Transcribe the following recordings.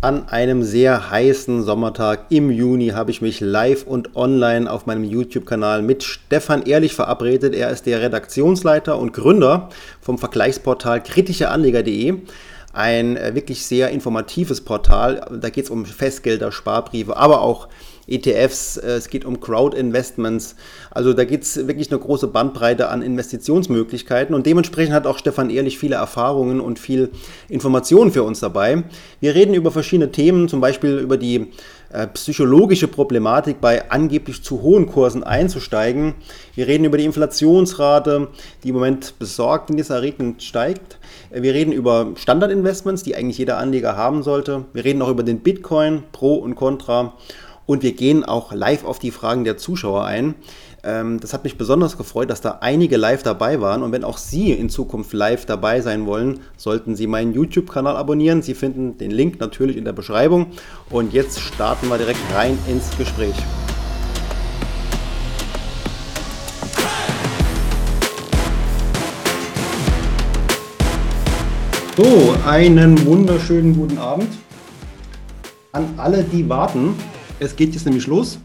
An einem sehr heißen Sommertag im Juni habe ich mich live und online auf meinem YouTube-Kanal mit Stefan Ehrlich verabredet. Er ist der Redaktionsleiter und Gründer vom Vergleichsportal kritischeanleger.de. Ein äh, wirklich sehr informatives Portal. Da geht es um Festgelder, Sparbriefe, aber auch ETFs, äh, es geht um Crowd-Investments. Also da gibt es wirklich eine große Bandbreite an Investitionsmöglichkeiten und dementsprechend hat auch Stefan Ehrlich viele Erfahrungen und viel Informationen für uns dabei. Wir reden über verschiedene Themen, zum Beispiel über die äh, psychologische Problematik bei angeblich zu hohen Kursen einzusteigen. Wir reden über die Inflationsrate, die im Moment besorgniserregend steigt. Äh, wir reden über Standardinvestments, die eigentlich jeder Anleger haben sollte. Wir reden auch über den Bitcoin, Pro und Contra. Und wir gehen auch live auf die Fragen der Zuschauer ein. Ähm, das hat mich besonders gefreut, dass da einige live dabei waren. Und wenn auch Sie in Zukunft live dabei sein wollen, sollten Sie meinen YouTube-Kanal abonnieren. Sie finden den Link natürlich in der Beschreibung. Und jetzt starten wir direkt rein ins Gespräch. So, einen wunderschönen guten Abend an alle, die warten. Es geht jetzt nämlich los.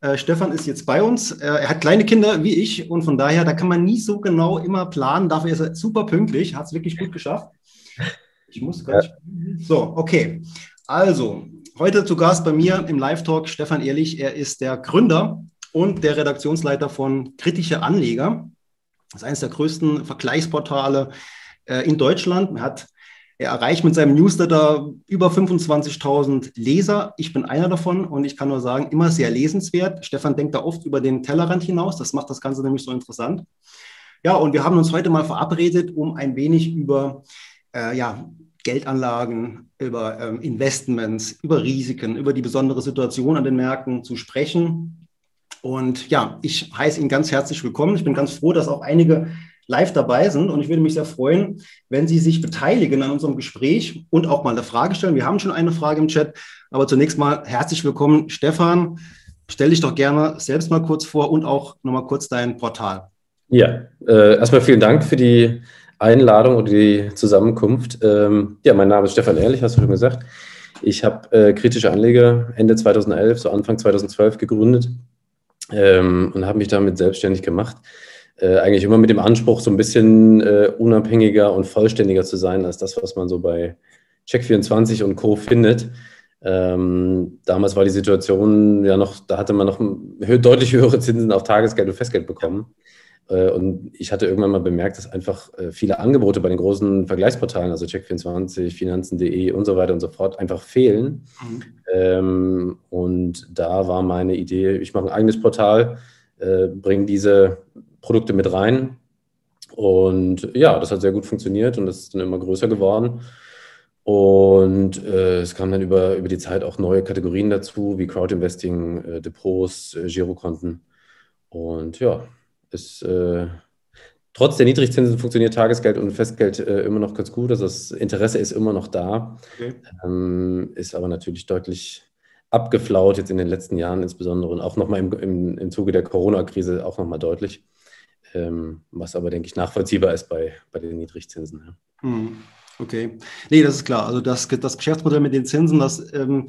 Äh, Stefan ist jetzt bei uns. Äh, er hat kleine Kinder wie ich und von daher, da kann man nie so genau immer planen. Dafür ist er super pünktlich, hat es wirklich gut geschafft. Ich muss gar nicht. So, okay. Also, heute zu Gast bei mir im Live-Talk Stefan Ehrlich. Er ist der Gründer und der Redaktionsleiter von Kritische Anleger. Das ist eines der größten Vergleichsportale äh, in Deutschland. Er hat er erreicht mit seinem Newsletter über 25.000 Leser. Ich bin einer davon und ich kann nur sagen, immer sehr lesenswert. Stefan denkt da oft über den Tellerrand hinaus. Das macht das Ganze nämlich so interessant. Ja, und wir haben uns heute mal verabredet, um ein wenig über äh, ja, Geldanlagen, über ähm, Investments, über Risiken, über die besondere Situation an den Märkten zu sprechen. Und ja, ich heiße ihn ganz herzlich willkommen. Ich bin ganz froh, dass auch einige live dabei sind. Und ich würde mich sehr freuen, wenn Sie sich beteiligen an unserem Gespräch und auch mal eine Frage stellen. Wir haben schon eine Frage im Chat, aber zunächst mal herzlich willkommen, Stefan. Stell dich doch gerne selbst mal kurz vor und auch nochmal kurz dein Portal. Ja, äh, erstmal vielen Dank für die Einladung und die Zusammenkunft. Ähm, ja, mein Name ist Stefan Ehrlich, hast du schon gesagt. Ich habe äh, kritische Anleger Ende 2011, so Anfang 2012 gegründet ähm, und habe mich damit selbstständig gemacht äh, eigentlich immer mit dem Anspruch, so ein bisschen äh, unabhängiger und vollständiger zu sein als das, was man so bei Check24 und Co. findet. Ähm, damals war die Situation ja noch, da hatte man noch deutlich höhere Zinsen auf Tagesgeld und Festgeld bekommen. Äh, und ich hatte irgendwann mal bemerkt, dass einfach äh, viele Angebote bei den großen Vergleichsportalen, also Check24, Finanzen.de und so weiter und so fort, einfach fehlen. Mhm. Ähm, und da war meine Idee, ich mache ein eigenes Portal, äh, bringe diese Produkte mit rein. Und ja, das hat sehr gut funktioniert und das ist dann immer größer geworden. Und äh, es kamen dann über, über die Zeit auch neue Kategorien dazu, wie Crowdinvesting, äh, Depots, äh, Girokonten. Und ja, es, äh, trotz der Niedrigzinsen funktioniert Tagesgeld und Festgeld äh, immer noch ganz gut. Also das Interesse ist immer noch da, okay. ähm, ist aber natürlich deutlich abgeflaut jetzt in den letzten Jahren insbesondere und auch nochmal im, im, im Zuge der Corona-Krise auch nochmal deutlich ähm, was aber, denke ich, nachvollziehbar ist bei, bei den Niedrigzinsen. Ja. Hm, okay. Nee, das ist klar. Also das, das Geschäftsmodell mit den Zinsen, das ähm,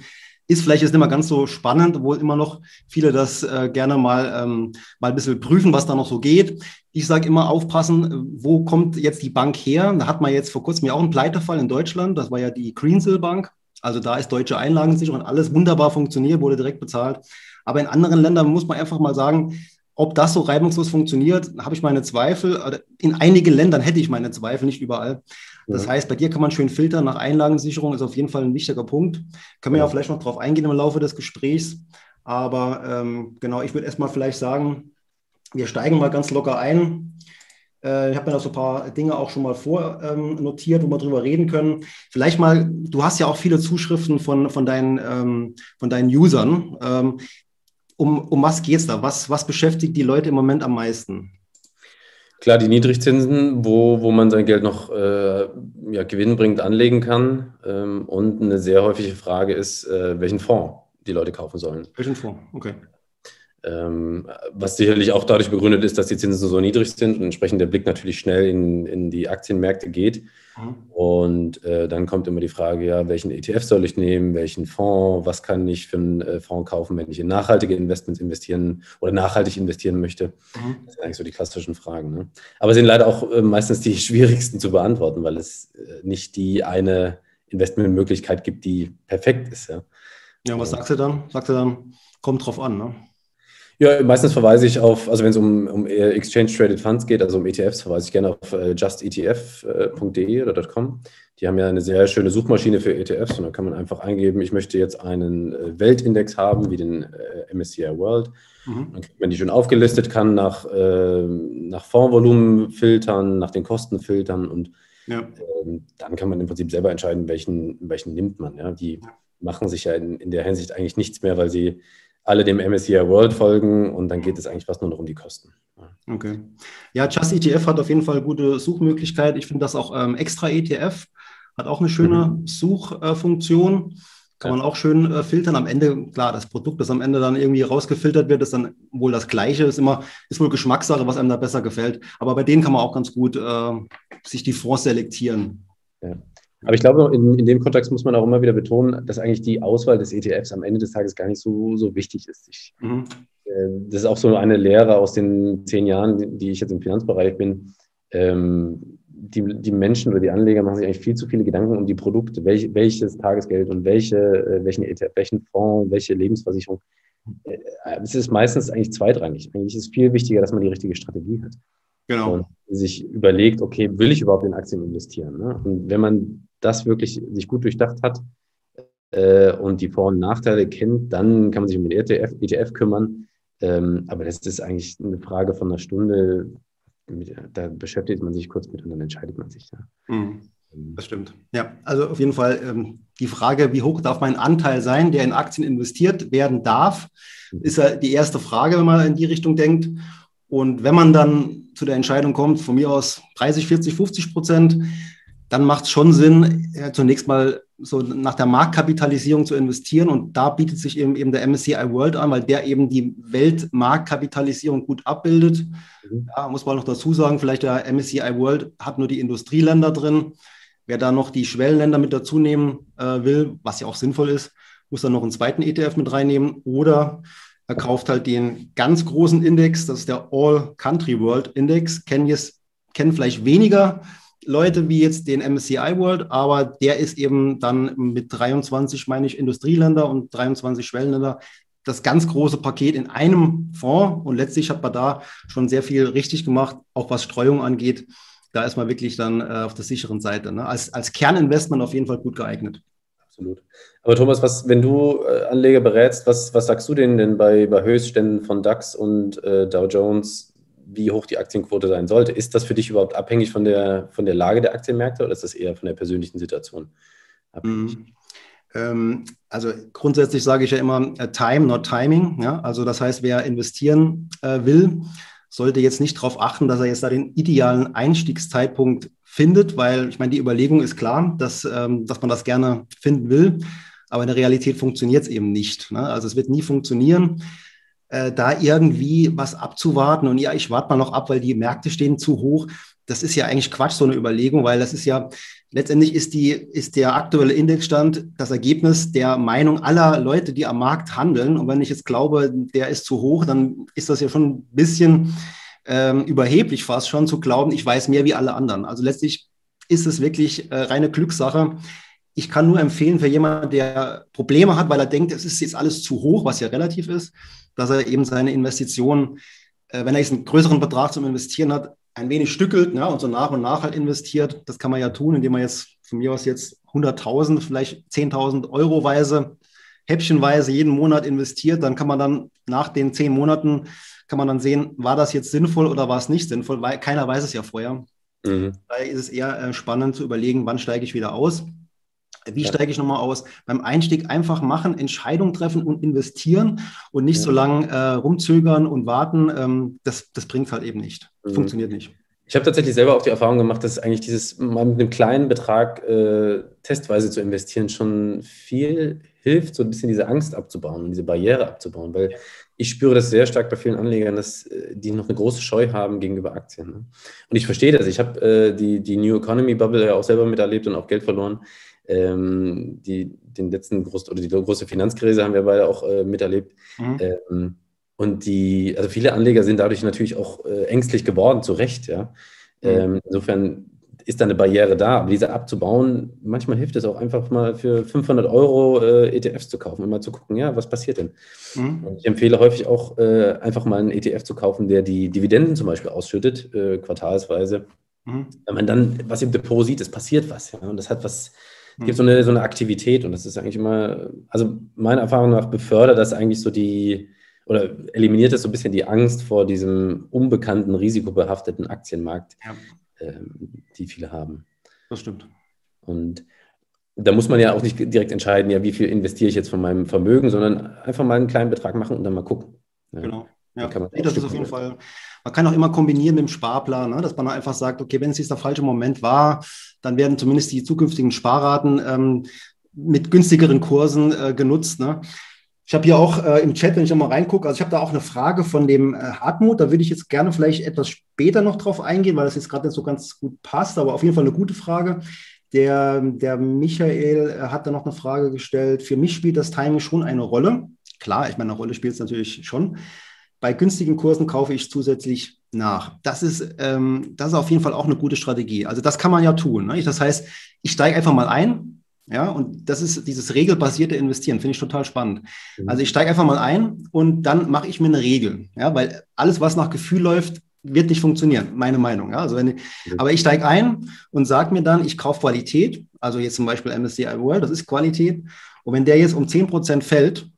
ist vielleicht jetzt nicht mal ganz so spannend, obwohl immer noch viele das äh, gerne mal, ähm, mal ein bisschen prüfen, was da noch so geht. Ich sage immer aufpassen, wo kommt jetzt die Bank her? Da hat man jetzt vor kurzem ja auch einen Pleitefall in Deutschland, das war ja die Greensill Bank. Also da ist deutsche Einlagensicherung, alles wunderbar funktioniert, wurde direkt bezahlt. Aber in anderen Ländern muss man einfach mal sagen, ob das so reibungslos funktioniert, habe ich meine Zweifel. In einigen Ländern hätte ich meine Zweifel, nicht überall. Das ja. heißt, bei dir kann man schön filtern nach Einlagensicherung, ist auf jeden Fall ein wichtiger Punkt. Können wir ja, ja vielleicht noch darauf eingehen im Laufe des Gesprächs. Aber ähm, genau, ich würde erstmal vielleicht sagen, wir steigen mal ganz locker ein. Äh, ich habe mir da so ein paar Dinge auch schon mal vornotiert, ähm, wo wir drüber reden können. Vielleicht mal, du hast ja auch viele Zuschriften von, von, deinen, ähm, von deinen Usern. Ähm, um, um was geht es da? Was, was beschäftigt die Leute im Moment am meisten? Klar, die Niedrigzinsen, wo, wo man sein Geld noch äh, ja, gewinnbringend anlegen kann. Ähm, und eine sehr häufige Frage ist, äh, welchen Fonds die Leute kaufen sollen. Welchen Fonds? Okay. Ähm, was sicherlich auch dadurch begründet ist, dass die Zinsen so niedrig sind und entsprechend der Blick natürlich schnell in, in die Aktienmärkte geht. Mhm. Und äh, dann kommt immer die Frage, ja, welchen ETF soll ich nehmen, welchen Fonds, was kann ich für einen äh, Fonds kaufen, wenn ich in nachhaltige Investments investieren oder nachhaltig investieren möchte. Mhm. Das sind eigentlich so die klassischen Fragen. Ne? Aber sind leider auch äh, meistens die schwierigsten zu beantworten, weil es äh, nicht die eine Investmentmöglichkeit gibt, die perfekt ist. Ja, ja was sagst du dann? Sagst du dann, kommt drauf an, ne? Ja, meistens verweise ich auf, also wenn es um, um Exchange Traded Funds geht, also um ETFs, verweise ich gerne auf äh, justetf.de oder .com. Die haben ja eine sehr schöne Suchmaschine für ETFs und da kann man einfach eingeben, ich möchte jetzt einen äh, Weltindex haben, wie den äh, MSCI World. Mhm. Dann kriegt man die schön aufgelistet, kann nach, äh, nach Fondsvolumen filtern, nach den Kosten filtern und ja. ähm, dann kann man im Prinzip selber entscheiden, welchen, welchen nimmt man. Ja? Die machen sich ja in, in der Hinsicht eigentlich nichts mehr, weil sie alle dem MSCI World folgen und dann geht es eigentlich fast nur noch um die Kosten. Okay. Ja, Just ETF hat auf jeden Fall gute Suchmöglichkeit. Ich finde das auch ähm, extra ETF hat auch eine schöne mhm. Suchfunktion. Kann ja. man auch schön äh, filtern. Am Ende, klar, das Produkt, das am Ende dann irgendwie rausgefiltert wird, ist dann wohl das Gleiche. Ist immer, ist wohl Geschmackssache, was einem da besser gefällt. Aber bei denen kann man auch ganz gut äh, sich die Fonds selektieren. Ja. Aber ich glaube, in, in dem Kontext muss man auch immer wieder betonen, dass eigentlich die Auswahl des ETFs am Ende des Tages gar nicht so, so wichtig ist. Ich, mhm. äh, das ist auch so eine Lehre aus den zehn Jahren, die ich jetzt im Finanzbereich bin. Ähm, die, die Menschen oder die Anleger machen sich eigentlich viel zu viele Gedanken um die Produkte, welch, welches Tagesgeld und welche, äh, welchen ETF, welchen Fonds, welche Lebensversicherung. Äh, es ist meistens eigentlich zweitrangig. Eigentlich ist es viel wichtiger, dass man die richtige Strategie hat. Genau. Und sich überlegt, okay, will ich überhaupt in Aktien investieren? Ne? Und wenn man das wirklich sich gut durchdacht hat äh, und die Vor- und Nachteile kennt, dann kann man sich um den ETF, ETF kümmern. Ähm, aber das ist eigentlich eine Frage von einer Stunde. Da beschäftigt man sich kurz mit und dann entscheidet man sich. Ja. Mhm. Ähm. Das stimmt. Ja, also auf jeden Fall ähm, die Frage, wie hoch darf mein Anteil sein, der in Aktien investiert werden darf, mhm. ist ja die erste Frage, wenn man in die Richtung denkt. Und wenn man dann zu der Entscheidung kommt, von mir aus 30, 40, 50 Prozent, dann macht es schon Sinn, ja, zunächst mal so nach der Marktkapitalisierung zu investieren. Und da bietet sich eben, eben der MSCI World an, weil der eben die Weltmarktkapitalisierung gut abbildet. Mhm. Ja, muss man noch dazu sagen, vielleicht der MSCI World hat nur die Industrieländer drin. Wer da noch die Schwellenländer mit dazu nehmen äh, will, was ja auch sinnvoll ist, muss dann noch einen zweiten ETF mit reinnehmen. Oder er kauft halt den ganz großen Index, das ist der All Country World Index. Kennen, jetzt, kennen vielleicht weniger Leute wie jetzt den MSCI World, aber der ist eben dann mit 23, meine ich, Industrieländer und 23 Schwellenländer das ganz große Paket in einem Fonds. Und letztlich hat man da schon sehr viel richtig gemacht, auch was Streuung angeht. Da ist man wirklich dann äh, auf der sicheren Seite. Ne? Als, als Kerninvestment auf jeden Fall gut geeignet. Absolut. Aber Thomas, was, wenn du äh, Anleger berätst, was, was sagst du denen denn bei, bei Höchstständen von DAX und äh, Dow Jones? Wie hoch die Aktienquote sein sollte. Ist das für dich überhaupt abhängig von der, von der Lage der Aktienmärkte oder ist das eher von der persönlichen Situation abhängig? Mhm. Ähm, also grundsätzlich sage ich ja immer äh, Time, not Timing. Ja? Also das heißt, wer investieren äh, will, sollte jetzt nicht darauf achten, dass er jetzt da den idealen Einstiegszeitpunkt findet, weil ich meine, die Überlegung ist klar, dass, ähm, dass man das gerne finden will, aber in der Realität funktioniert es eben nicht. Ne? Also es wird nie funktionieren äh, da irgendwie was abzuwarten und ja, ich warte mal noch ab, weil die Märkte stehen zu hoch. Das ist ja eigentlich Quatsch, so eine Überlegung, weil das ist ja, letztendlich ist die, ist der aktuelle Indexstand das Ergebnis der Meinung aller Leute, die am Markt handeln. Und wenn ich jetzt glaube, der ist zu hoch, dann ist das ja schon ein bisschen ähm, überheblich fast schon zu glauben, ich weiß mehr wie alle anderen. Also letztlich ist es wirklich äh, reine Glückssache. Ich kann nur empfehlen für jemanden, der Probleme hat, weil er denkt, es ist jetzt alles zu hoch, was ja relativ ist, dass er eben seine Investitionen, äh, wenn er jetzt einen größeren Betrag zum Investieren hat, ein wenig stückelt ja, und so nach und nach halt investiert. Das kann man ja tun, indem man jetzt von mir aus jetzt 100.000, vielleicht 10.000 Euro weise, häppchenweise jeden Monat investiert. Dann kann man dann nach den zehn Monaten, kann man dann sehen, war das jetzt sinnvoll oder war es nicht sinnvoll, weil keiner weiß es ja vorher. Mhm. Daher ist es eher äh, spannend zu überlegen, wann steige ich wieder aus. Wie ja. steige ich nochmal aus? Beim Einstieg einfach machen, Entscheidung treffen und investieren und nicht ja. so lange äh, rumzögern und warten. Ähm, das, das bringt halt eben nicht. Mhm. Funktioniert nicht. Ich habe tatsächlich selber auch die Erfahrung gemacht, dass eigentlich dieses mal mit einem kleinen Betrag äh, testweise zu investieren schon viel hilft, so ein bisschen diese Angst abzubauen und diese Barriere abzubauen. Weil ich spüre das sehr stark bei vielen Anlegern, dass äh, die noch eine große Scheu haben gegenüber Aktien. Ne? Und ich verstehe das. Ich habe äh, die, die New Economy Bubble ja auch selber miterlebt und auch Geld verloren. Ähm, die, den letzten groß, oder die große Finanzkrise haben wir beide auch äh, miterlebt. Mhm. Ähm, und die, also viele Anleger sind dadurch natürlich auch äh, ängstlich geworden, zu Recht, ja. Mhm. Ähm, insofern ist da eine Barriere da. Aber diese abzubauen, manchmal hilft es auch einfach mal für 500 Euro äh, ETFs zu kaufen und mal zu gucken, ja, was passiert denn? Mhm. ich empfehle häufig auch äh, einfach mal einen ETF zu kaufen, der die Dividenden zum Beispiel ausschüttet, äh, quartalsweise. Mhm. Wenn man dann was im Depot sieht, es passiert was. Ja, und das hat was. Gibt so eine, so eine Aktivität und das ist eigentlich immer, also meiner Erfahrung nach befördert das eigentlich so die, oder eliminiert es so ein bisschen die Angst vor diesem unbekannten, risikobehafteten Aktienmarkt. Ja ähm, die viele haben. Das stimmt. Und da muss man ja auch nicht direkt entscheiden, ja, wie viel investiere ich jetzt von meinem Vermögen, sondern einfach mal einen kleinen Betrag machen und dann mal gucken. Ja. Genau. Ja, das ist auf jeden Fall. Man kann auch immer kombinieren mit dem Sparplan, ne? dass man einfach sagt, okay, wenn es jetzt der falsche Moment war, dann werden zumindest die zukünftigen Sparraten ähm, mit günstigeren Kursen äh, genutzt. Ne? Ich habe hier auch äh, im Chat, wenn ich nochmal reingucke, also ich habe da auch eine Frage von dem äh, Hartmut. Da würde ich jetzt gerne vielleicht etwas später noch drauf eingehen, weil das jetzt gerade nicht so ganz gut passt, aber auf jeden Fall eine gute Frage. Der, der Michael äh, hat da noch eine Frage gestellt. Für mich spielt das Timing schon eine Rolle. Klar, ich meine, eine Rolle spielt es natürlich schon. Bei günstigen Kursen kaufe ich zusätzlich nach. Das ist, ähm, das ist auf jeden Fall auch eine gute Strategie. Also das kann man ja tun. Ne? Das heißt, ich steige einfach mal ein, ja, und das ist dieses regelbasierte Investieren, finde ich total spannend. Mhm. Also ich steige einfach mal ein und dann mache ich mir eine Regel. Ja, weil alles, was nach Gefühl läuft, wird nicht funktionieren, meine Meinung. Ja, also wenn, mhm. Aber ich steige ein und sage mir dann, ich kaufe Qualität, also jetzt zum Beispiel MSCI World, das ist Qualität. Und wenn der jetzt um 10% fällt,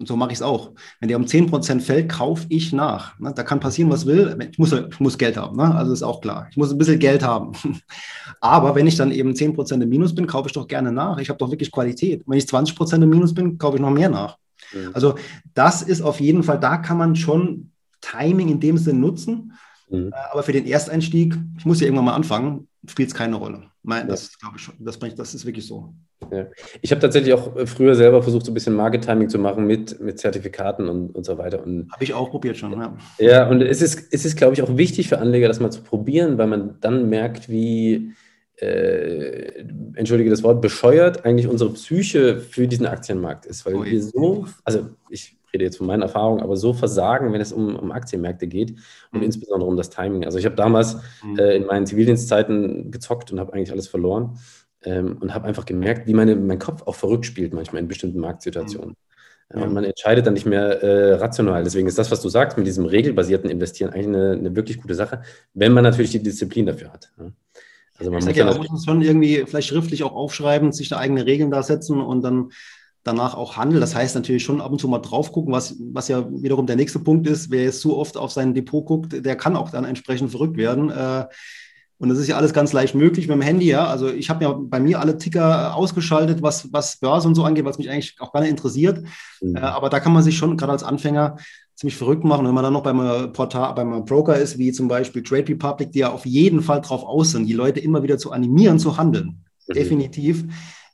und so mache ich es auch. Wenn der um 10% fällt, kaufe ich nach. Ne? Da kann passieren, was will. Ich muss, ich muss Geld haben. Ne? Also ist auch klar. Ich muss ein bisschen Geld haben. Aber wenn ich dann eben 10% im Minus bin, kaufe ich doch gerne nach. Ich habe doch wirklich Qualität. Wenn ich 20% im Minus bin, kaufe ich noch mehr nach. Mhm. Also das ist auf jeden Fall, da kann man schon Timing in dem Sinn nutzen. Mhm. Äh, aber für den Ersteinstieg, ich muss ja irgendwann mal anfangen, spielt es keine Rolle. Mein, das glaube ich schon. Das, das ist wirklich so. Ja. Ich habe tatsächlich auch äh, früher selber versucht, so ein bisschen Market Timing zu machen mit, mit Zertifikaten und, und so weiter. Habe ich auch probiert schon, ja. Ja, und es ist, es ist, glaube ich, auch wichtig für Anleger, das mal zu probieren, weil man dann merkt, wie, äh, entschuldige das Wort, bescheuert eigentlich unsere Psyche für diesen Aktienmarkt ist. Weil oh, wir so, also ich rede jetzt von meinen Erfahrungen, aber so versagen, wenn es um, um Aktienmärkte geht und mhm. insbesondere um das Timing. Also ich habe damals mhm. äh, in meinen Zivildienstzeiten gezockt und habe eigentlich alles verloren ähm, und habe einfach gemerkt, wie meine, mein Kopf auch verrückt spielt manchmal in bestimmten Marktsituationen. Mhm. Ja. Und man entscheidet dann nicht mehr äh, rational. Deswegen ist das, was du sagst, mit diesem regelbasierten Investieren eigentlich eine, eine wirklich gute Sache, wenn man natürlich die Disziplin dafür hat. Ja. Also man muss, ja, man muss schon irgendwie vielleicht schriftlich auch aufschreiben, sich da eigene Regeln da setzen und dann danach auch handeln. Das heißt natürlich schon ab und zu mal drauf gucken, was, was ja wiederum der nächste Punkt ist. Wer jetzt zu oft auf sein Depot guckt, der kann auch dann entsprechend verrückt werden. Äh, und das ist ja alles ganz leicht möglich mit dem Handy, ja. Also ich habe ja bei mir alle Ticker ausgeschaltet, was, was Börse und so angeht, was mich eigentlich auch gar nicht interessiert. Mhm. Äh, aber da kann man sich schon gerade als Anfänger ziemlich verrückt machen. wenn man dann noch beim Portal, beim Broker ist, wie zum Beispiel Trade Republic, die ja auf jeden Fall drauf aus sind, die Leute immer wieder zu animieren, zu handeln. Mhm. Definitiv.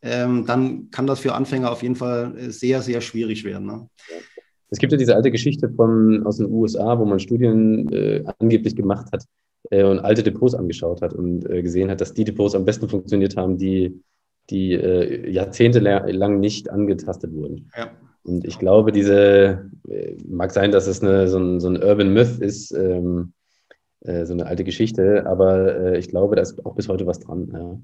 Ähm, dann kann das für Anfänger auf jeden Fall sehr, sehr schwierig werden. Ne? Es gibt ja diese alte Geschichte von, aus den USA, wo man Studien äh, angeblich gemacht hat, äh, und alte Depots angeschaut hat und äh, gesehen hat, dass die Depots am besten funktioniert haben, die, die äh, jahrzehntelang nicht angetastet wurden. Ja. Und ich glaube, diese, äh, mag sein, dass es eine, so, ein, so ein Urban Myth ist, ähm, äh, so eine alte Geschichte, aber äh, ich glaube, da ist auch bis heute was dran. Ja.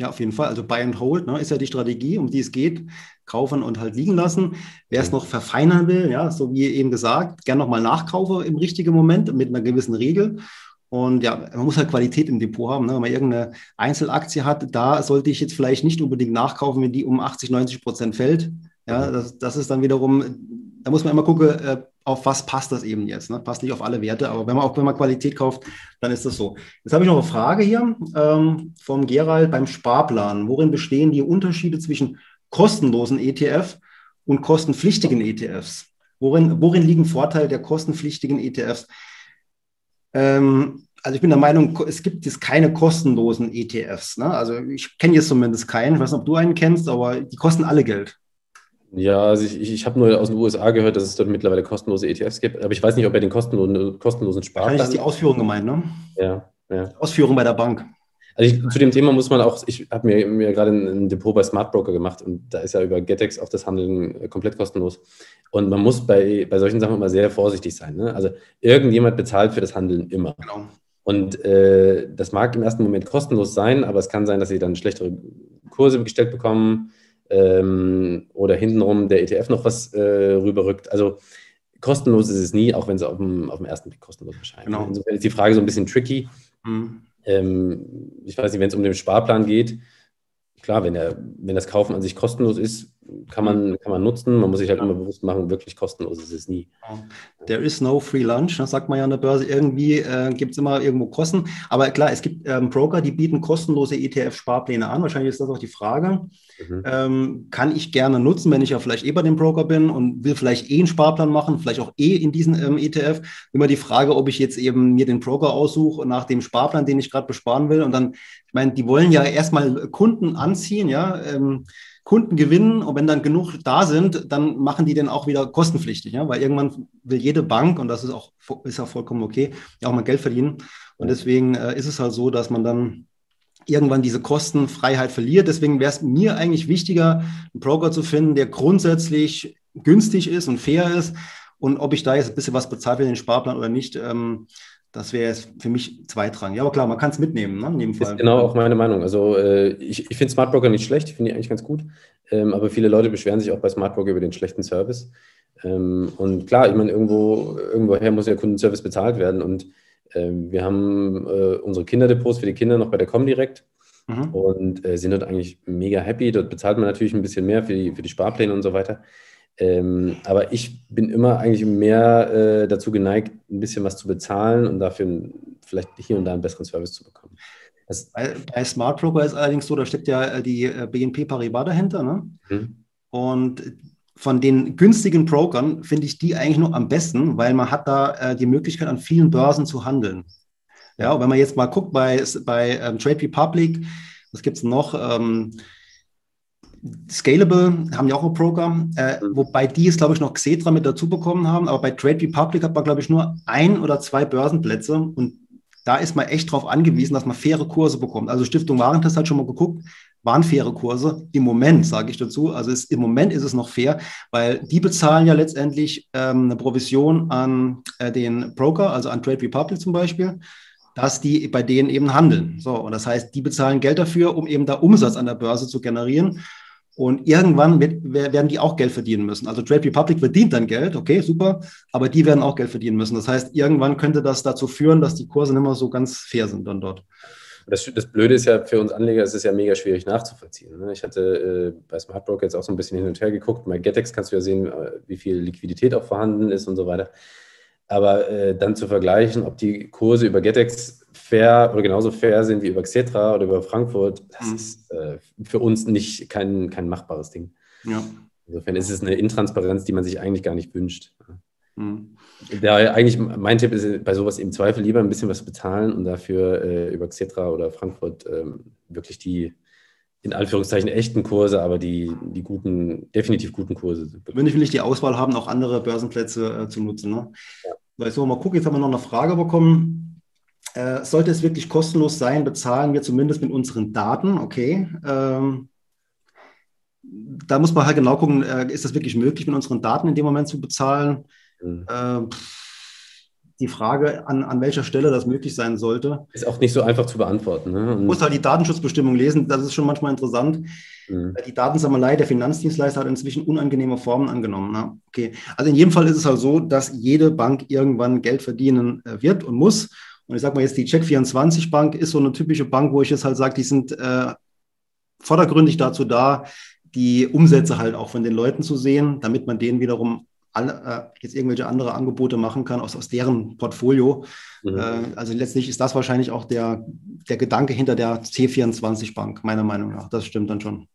Ja, auf jeden Fall. Also Buy and Hold ne, ist ja die Strategie, um die es geht. Kaufen und halt liegen lassen. Wer es noch verfeinern will, ja, so wie eben gesagt, gern nochmal nachkaufe im richtigen Moment mit einer gewissen Regel. Und ja, man muss halt Qualität im Depot haben. Ne? Wenn man irgendeine Einzelaktie hat, da sollte ich jetzt vielleicht nicht unbedingt nachkaufen, wenn die um 80, 90 Prozent fällt. Ja, das, das ist dann wiederum, da muss man immer gucken, äh, auf was passt das eben jetzt. Ne? Passt nicht auf alle Werte, aber wenn man auch wenn man Qualität kauft, dann ist das so. Jetzt habe ich noch eine Frage hier ähm, vom Gerald beim Sparplan. Worin bestehen die Unterschiede zwischen kostenlosen ETF und kostenpflichtigen ETFs? Worin, worin liegen Vorteile der kostenpflichtigen ETFs? Ähm, also ich bin der Meinung, es gibt jetzt keine kostenlosen ETFs. Ne? Also ich kenne jetzt zumindest keinen. Ich weiß nicht, ob du einen kennst, aber die kosten alle Geld. Ja, also ich, ich habe nur aus den USA gehört, dass es dort mittlerweile kostenlose ETFs gibt, aber ich weiß nicht, ob er den kostenlosen, kostenlosen Sparplan... Wahrscheinlich ist die Ausführung gemeint, ne? Ja, ja. Ausführung bei der Bank. Also ich, zu dem Thema muss man auch, ich habe mir, mir gerade ein, Depot bei Smart Broker gemacht und da ist ja über Getex auch das Handeln äh, komplett kostenlos. Und man muss bei, bei solchen Sachen immer sehr vorsichtig sein. Ne? Also irgendjemand bezahlt für das Handeln immer. Genau. Und äh, das mag im ersten Moment kostenlos sein, aber es kann sein, dass sie dann schlechtere Kurse gestellt bekommen ähm, oder hintenrum der ETF noch was äh, rüberrückt. Also kostenlos ist es nie, auch wenn es auf dem, auf dem ersten Blick kostenlos erscheint. Genau. Insofern ist die Frage so ein bisschen tricky. Mhm. Ähm, ich weiß nicht, wenn es um den Sparplan geht, klar, wenn, er, wenn das Kaufen an sich kostenlos ist, kann man, kann man nutzen. Man muss sich halt immer bewusst machen, wirklich kostenlos ist es nie. There is no free lunch, das sagt man ja an der Börse. Irgendwie äh, gibt es immer irgendwo Kosten. Aber klar, es gibt ähm, Broker, die bieten kostenlose ETF-Sparpläne an. Wahrscheinlich ist das auch die Frage. Mhm. Ähm, kann ich gerne nutzen, wenn ich ja vielleicht eh bei dem Broker bin und will vielleicht eh einen Sparplan machen, vielleicht auch eh in diesen ähm, ETF. Immer die Frage, ob ich jetzt eben mir den Broker aussuche nach dem Sparplan, den ich gerade besparen will. Und dann, ich meine, die wollen ja erstmal Kunden anziehen, ja. Ähm, Kunden gewinnen und wenn dann genug da sind, dann machen die den auch wieder kostenpflichtig, ja? weil irgendwann will jede Bank, und das ist auch, ist auch vollkommen okay, ja auch mal Geld verdienen. Und deswegen äh, ist es halt so, dass man dann irgendwann diese Kostenfreiheit verliert. Deswegen wäre es mir eigentlich wichtiger, einen Broker zu finden, der grundsätzlich günstig ist und fair ist. Und ob ich da jetzt ein bisschen was bezahlt für den Sparplan oder nicht, ähm, das wäre für mich zweitrangig. Ja, aber klar, man kann es mitnehmen, ne, in dem Fall. Ist genau auch meine Meinung. Also äh, ich, ich finde Smart Broker nicht schlecht, ich finde die eigentlich ganz gut. Ähm, aber viele Leute beschweren sich auch bei Smart Broker über den schlechten Service. Ähm, und klar, ich meine, irgendwo, irgendwoher muss ja Kundenservice bezahlt werden. Und ähm, wir haben äh, unsere Kinderdepots für die Kinder noch bei der Comdirect mhm. und äh, sind dort eigentlich mega happy. Dort bezahlt man natürlich ein bisschen mehr für die, für die Sparpläne und so weiter. Ähm, aber ich bin immer eigentlich mehr äh, dazu geneigt, ein bisschen was zu bezahlen und dafür vielleicht hier und da einen besseren Service zu bekommen. bei, bei Smart Broker ist allerdings so, da steckt ja äh, die äh, BNP Paribas dahinter. Ne? Mhm. Und von den günstigen Brokern finde ich die eigentlich nur am besten, weil man hat da äh, die Möglichkeit, an vielen Börsen zu handeln. Ja, und wenn man jetzt mal guckt bei, bei ähm, Trade Republic, was gibt es noch? Ähm, Scalable haben ja auch einen Broker, äh, mhm. wobei die es, glaube ich, noch Xetra mit dazu bekommen haben. Aber bei Trade Republic hat man, glaube ich, nur ein oder zwei Börsenplätze. Und da ist man echt darauf angewiesen, dass man faire Kurse bekommt. Also Stiftung Warentest hat schon mal geguckt, waren faire Kurse. Im Moment, sage ich dazu. Also ist, im Moment ist es noch fair, weil die bezahlen ja letztendlich ähm, eine Provision an äh, den Broker, also an Trade Republic zum Beispiel dass die bei denen eben handeln. So, und das heißt, die bezahlen Geld dafür, um eben da Umsatz an der Börse zu generieren. Und irgendwann werden die auch Geld verdienen müssen. Also Trade Republic verdient dann Geld, okay, super, aber die werden auch Geld verdienen müssen. Das heißt, irgendwann könnte das dazu führen, dass die Kurse nicht mehr so ganz fair sind dann dort. Das, das Blöde ist ja für uns Anleger, es ist ja mega schwierig nachzuvollziehen. Ne? Ich hatte äh, bei Smart Broker jetzt auch so ein bisschen hin und her geguckt. Bei Getex kannst du ja sehen, äh, wie viel Liquidität auch vorhanden ist und so weiter. Aber äh, dann zu vergleichen, ob die Kurse über Getex fair oder genauso fair sind wie über Xetra oder über Frankfurt, das mhm. ist äh, für uns nicht kein, kein machbares Ding. Ja. Insofern ist es eine Intransparenz, die man sich eigentlich gar nicht wünscht. Mhm. Daher eigentlich mein Tipp ist bei sowas im Zweifel lieber ein bisschen was bezahlen und dafür äh, über Xetra oder Frankfurt ähm, wirklich die in Anführungszeichen echten Kurse, aber die, die guten, definitiv guten Kurse. Wenn ich will nicht die Auswahl haben, auch andere Börsenplätze äh, zu nutzen. Ne? Ja. Weil so, mal gucken, jetzt haben wir noch eine Frage bekommen. Äh, sollte es wirklich kostenlos sein, bezahlen wir zumindest mit unseren Daten, okay. Ähm, da muss man halt genau gucken, äh, ist das wirklich möglich, mit unseren Daten in dem Moment zu bezahlen? Mhm. Äh, die Frage, an, an welcher Stelle das möglich sein sollte. Ist auch nicht so einfach zu beantworten. Ne? Man muss halt die Datenschutzbestimmung lesen, das ist schon manchmal interessant. Mhm. Die Datensammelei der Finanzdienstleister hat inzwischen unangenehme Formen angenommen. Ne? Okay, also in jedem Fall ist es halt so, dass jede Bank irgendwann Geld verdienen äh, wird und muss. Und ich sage mal jetzt, die Check24 Bank ist so eine typische Bank, wo ich jetzt halt sage, die sind äh, vordergründig dazu da, die Umsätze halt auch von den Leuten zu sehen, damit man denen wiederum alle, äh, jetzt irgendwelche andere Angebote machen kann aus, aus deren Portfolio. Mhm. Äh, also letztlich ist das wahrscheinlich auch der, der Gedanke hinter der C24-Bank, meiner Meinung nach. Das stimmt dann schon.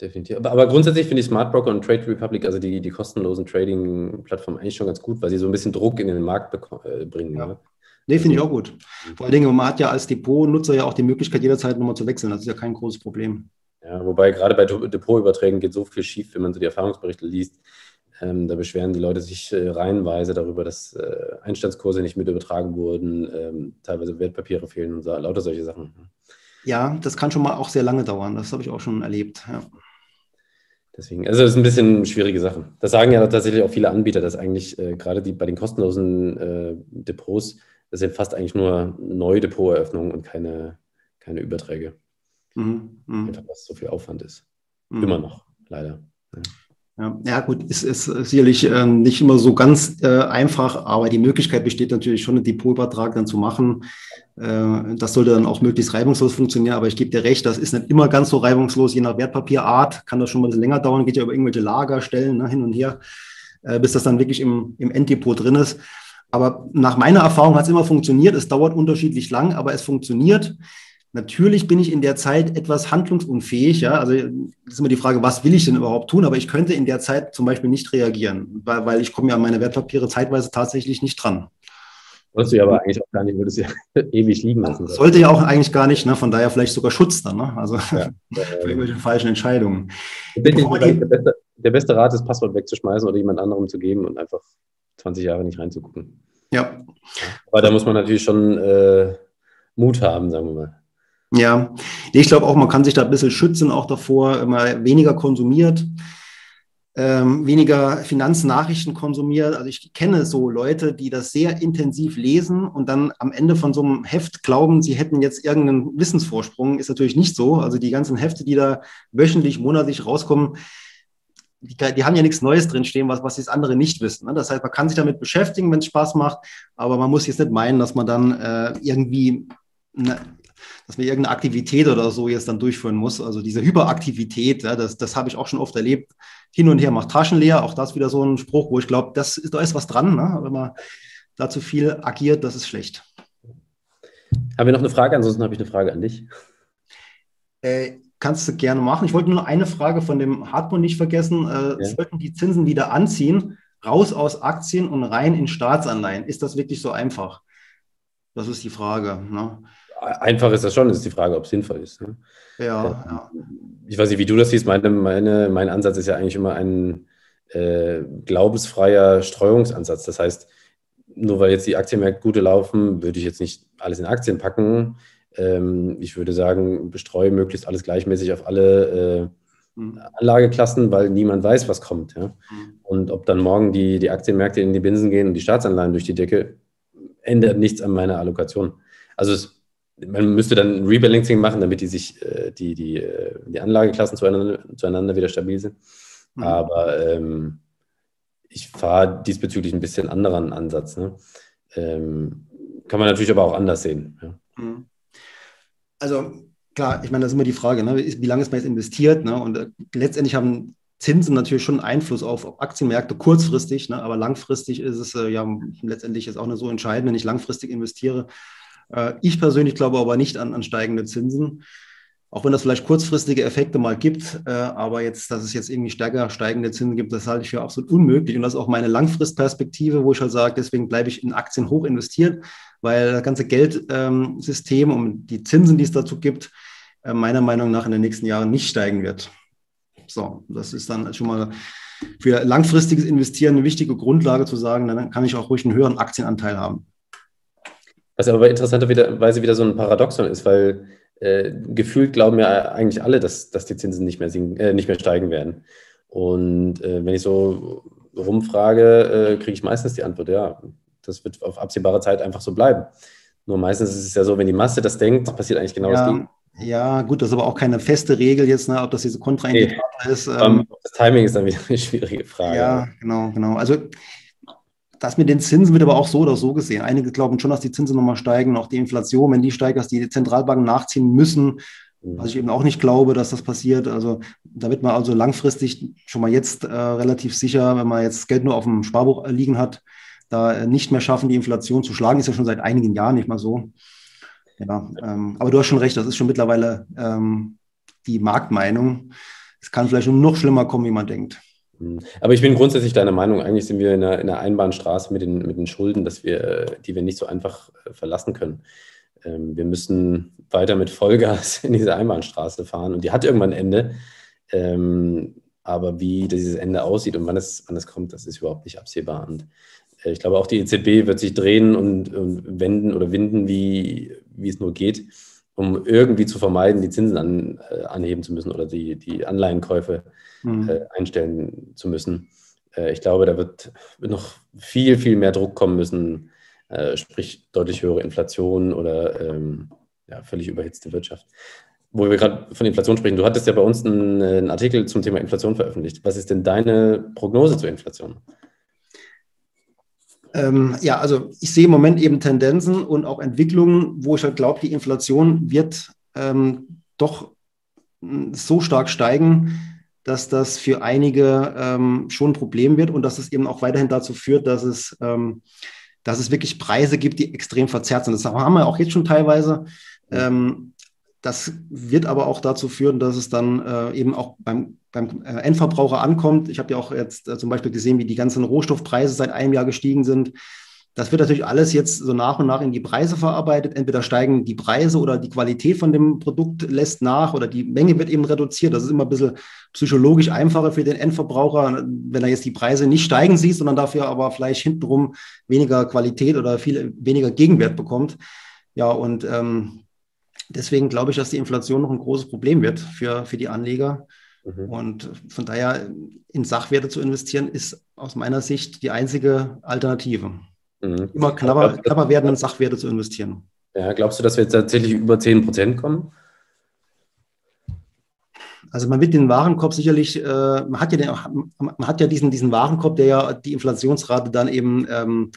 Definitiv. Aber, aber grundsätzlich finde ich Smart Broker und Trade Republic, also die, die kostenlosen Trading-Plattformen, eigentlich schon ganz gut, weil sie so ein bisschen Druck in den Markt äh, bringen. Ja. Ne? Nee, finde ich auch gut. Vor allen Dingen, man hat ja als Depot-Nutzer ja auch die Möglichkeit, jederzeit nochmal zu wechseln. Das ist ja kein großes Problem. Ja, wobei gerade bei Depotüberträgen geht so viel schief, wenn man so die Erfahrungsberichte liest. Ähm, da beschweren die Leute sich äh, reihenweise darüber, dass äh, Einstandskurse nicht mit übertragen wurden, ähm, teilweise Wertpapiere fehlen und so, lauter solche Sachen. Ja, das kann schon mal auch sehr lange dauern. Das habe ich auch schon erlebt. Ja. Deswegen, also das ist ein bisschen schwierige Sache. Das sagen ja tatsächlich auch viele Anbieter, dass eigentlich äh, gerade die bei den kostenlosen äh, Depots, das sind fast eigentlich nur neue Depoteröffnungen und keine, keine Überträge. Mhm, mh. Einfach, was so viel Aufwand ist. Mhm. Immer noch, leider. Ja. Ja, gut, ist, ist sicherlich äh, nicht immer so ganz äh, einfach, aber die Möglichkeit besteht natürlich schon, einen Depotübertrag dann zu machen. Äh, das sollte dann auch möglichst reibungslos funktionieren, aber ich gebe dir recht, das ist nicht immer ganz so reibungslos, je nach Wertpapierart kann das schon mal länger dauern, geht ja über irgendwelche Lagerstellen ne, hin und her, äh, bis das dann wirklich im, im Enddepot drin ist. Aber nach meiner Erfahrung hat es immer funktioniert. Es dauert unterschiedlich lang, aber es funktioniert. Natürlich bin ich in der Zeit etwas handlungsunfähig. Ja? Also ist immer die Frage, was will ich denn überhaupt tun? Aber ich könnte in der Zeit zum Beispiel nicht reagieren, weil, weil ich komme ja an meine Wertpapiere zeitweise tatsächlich nicht dran. Wolltest du ja aber eigentlich auch gar nicht, würdest ja ewig liegen lassen. Sollte ja auch eigentlich gar nicht, ne? von daher vielleicht sogar Schutz dann, ne? also ja. für irgendwelche falschen Entscheidungen. Der beste, der beste Rat ist, Passwort wegzuschmeißen oder jemand anderem zu geben und einfach 20 Jahre nicht reinzugucken. Ja. Aber da muss man natürlich schon äh, Mut haben, sagen wir mal. Ja, ich glaube auch, man kann sich da ein bisschen schützen, auch davor, immer weniger konsumiert, ähm, weniger Finanznachrichten konsumiert. Also ich kenne so Leute, die das sehr intensiv lesen und dann am Ende von so einem Heft glauben, sie hätten jetzt irgendeinen Wissensvorsprung. Ist natürlich nicht so. Also die ganzen Hefte, die da wöchentlich, monatlich rauskommen, die, die, haben ja nichts Neues drinstehen, was, was das andere nicht wissen. Ne? Das heißt, man kann sich damit beschäftigen, wenn es Spaß macht, aber man muss jetzt nicht meinen, dass man dann äh, irgendwie eine, dass man irgendeine Aktivität oder so jetzt dann durchführen muss. Also diese Hyperaktivität, ja, das, das habe ich auch schon oft erlebt. Hin und her macht Taschen leer. Auch das wieder so ein Spruch, wo ich glaube, das ist, da ist was dran. Ne? Wenn man da zu viel agiert, das ist schlecht. Haben wir noch eine Frage? Ansonsten habe ich eine Frage an dich. Äh, kannst du gerne machen. Ich wollte nur eine Frage von dem Hartmut nicht vergessen. Äh, ja. Sollten die Zinsen wieder anziehen, raus aus Aktien und rein in Staatsanleihen? Ist das wirklich so einfach? Das ist die Frage. Ne? Einfach ist das schon, ist die Frage, ob es sinnvoll ist. Ne? Ja, ja. Ich weiß nicht, wie du das siehst. Meine, meine, mein Ansatz ist ja eigentlich immer ein äh, glaubensfreier Streuungsansatz. Das heißt, nur weil jetzt die Aktienmärkte gute laufen, würde ich jetzt nicht alles in Aktien packen. Ähm, ich würde sagen, bestreue möglichst alles gleichmäßig auf alle äh, mhm. Anlageklassen, weil niemand weiß, was kommt. Ja? Mhm. Und ob dann morgen die, die Aktienmärkte in die Binsen gehen und die Staatsanleihen durch die Decke, ändert nichts an meiner Allokation. Also es man müsste dann ein Rebalancing machen, damit die sich äh, die, die, äh, die Anlageklassen zueinander, zueinander wieder stabil sind. Mhm. Aber ähm, ich fahre diesbezüglich ein bisschen anderen Ansatz. Ne? Ähm, kann man natürlich aber auch anders sehen. Ja. Mhm. Also klar, ich meine, das ist immer die Frage, ne? wie lange ist man jetzt investiert? Ne? Und äh, letztendlich haben Zinsen natürlich schon Einfluss auf Aktienmärkte kurzfristig, ne? aber langfristig ist es äh, ja letztendlich jetzt auch nicht so entscheidend, wenn ich langfristig investiere ich persönlich glaube aber nicht an, an steigende Zinsen, auch wenn das vielleicht kurzfristige Effekte mal gibt, äh, aber jetzt, dass es jetzt irgendwie stärker steigende Zinsen gibt, das halte ich für absolut unmöglich. Und das ist auch meine Langfristperspektive, wo ich halt sage, deswegen bleibe ich in Aktien hoch investiert, weil das ganze Geldsystem ähm, und die Zinsen, die es dazu gibt, äh, meiner Meinung nach in den nächsten Jahren nicht steigen wird. So, das ist dann schon mal für langfristiges Investieren eine wichtige Grundlage zu sagen, dann kann ich auch ruhig einen höheren Aktienanteil haben. Was aber interessanterweise wieder so ein Paradoxon ist, weil äh, gefühlt glauben ja eigentlich alle, dass, dass die Zinsen nicht mehr, sinken, äh, nicht mehr steigen werden. Und äh, wenn ich so rumfrage, äh, kriege ich meistens die Antwort, ja, das wird auf absehbare Zeit einfach so bleiben. Nur meistens ist es ja so, wenn die Masse das denkt, passiert eigentlich genau ja, das Gegenteil. Ja, gut, das ist aber auch keine feste Regel jetzt, ne, ob das diese Kontraindikator nee. ist. Ähm, das Timing ist dann wieder eine schwierige Frage. Ja, genau, genau. Also das mit den Zinsen wird aber auch so oder so gesehen. Einige glauben schon, dass die Zinsen nochmal steigen, auch die Inflation, wenn die steigt, dass die Zentralbanken nachziehen müssen. Mhm. Was ich eben auch nicht glaube, dass das passiert. Also da wird man also langfristig schon mal jetzt äh, relativ sicher, wenn man jetzt Geld nur auf dem Sparbuch liegen hat, da äh, nicht mehr schaffen, die Inflation zu schlagen. Ist ja schon seit einigen Jahren nicht mal so. Ja, ähm, aber du hast schon recht, das ist schon mittlerweile ähm, die Marktmeinung. Es kann vielleicht noch schlimmer kommen, wie man denkt. Hm. Aber ich bin grundsätzlich deiner Meinung, eigentlich sind wir in einer, in einer Einbahnstraße mit den, mit den Schulden, dass wir, die wir nicht so einfach äh, verlassen können. ähm, wir müssen weiter mit Vollgas in diese Einbahnstraße fahren und die hat irgendwann ein Ende. Ähm, aber wie dieses Ende aussieht und wann es, wann es kommt, das ist überhaupt nicht absehbar. Und äh, ich glaube, auch die EZB wird sich drehen und, und wenden oder winden, wie, wie es nur geht, um irgendwie zu vermeiden, die Zinsen an, äh, anheben zu müssen oder die, die Anleihenkäufe mhm. äh, einstellen zu müssen. Äh, ich glaube, da wird, wird, noch viel, viel mehr Druck kommen müssen, äh, sprich deutlich höhere Inflation oder ähm, ja, völlig überhitzte Wirtschaft. Wo wir gerade von Inflation sprechen, du hattest ja bei uns einen, einen Artikel zum Thema Inflation veröffentlicht. Was ist denn deine Prognose zur Inflation? Ähm, ja, also ich sehe im Moment eben Tendenzen und auch Entwicklungen, wo ich halt glaube, die Inflation wird ähm, doch hm, so stark steigen, dass das für einige ähm, schon ein Problem wird und dass es eben auch weiterhin dazu führt, dass es, ähm, dass es wirklich Preise gibt, die extrem verzerrt sind. Das haben wir auch jetzt schon teilweise. Ähm, das wird aber auch dazu führen, dass es dann äh, eben auch beim, beim äh, Endverbraucher ankommt. Ich habe ja auch jetzt äh, zum Beispiel gesehen, wie die ganzen Rohstoffpreise seit einem Jahr gestiegen sind. Das wird natürlich alles jetzt so nach und nach in die Preise verarbeitet. Entweder steigen die Preise oder die Qualität von dem Produkt lässt nach oder die Menge wird eben reduziert. Das ist immer ein bisschen psychologisch einfacher für den Endverbraucher, wenn er jetzt die Preise nicht steigen sieht, sondern dafür aber vielleicht hintenrum weniger Qualität oder viel weniger Gegenwert bekommt. Ja, und ähm, deswegen glaube ich, dass die Inflation noch ein großes Problem wird für, für die Anleger. Mhm. Und von daher in Sachwerte zu investieren, ist aus meiner Sicht die einzige Alternative. Mhm. Immer knapper, knapper werdenden Sachwerte zu investieren. Ja, glaubst du, dass wir jetzt tatsächlich über 10 Prozent kommen? Also man wird den Warenkorb sicherlich, äh, man, hat ja den, man hat ja diesen, diesen Warenkorb, der ja die Inflationsrate dann eben ähm,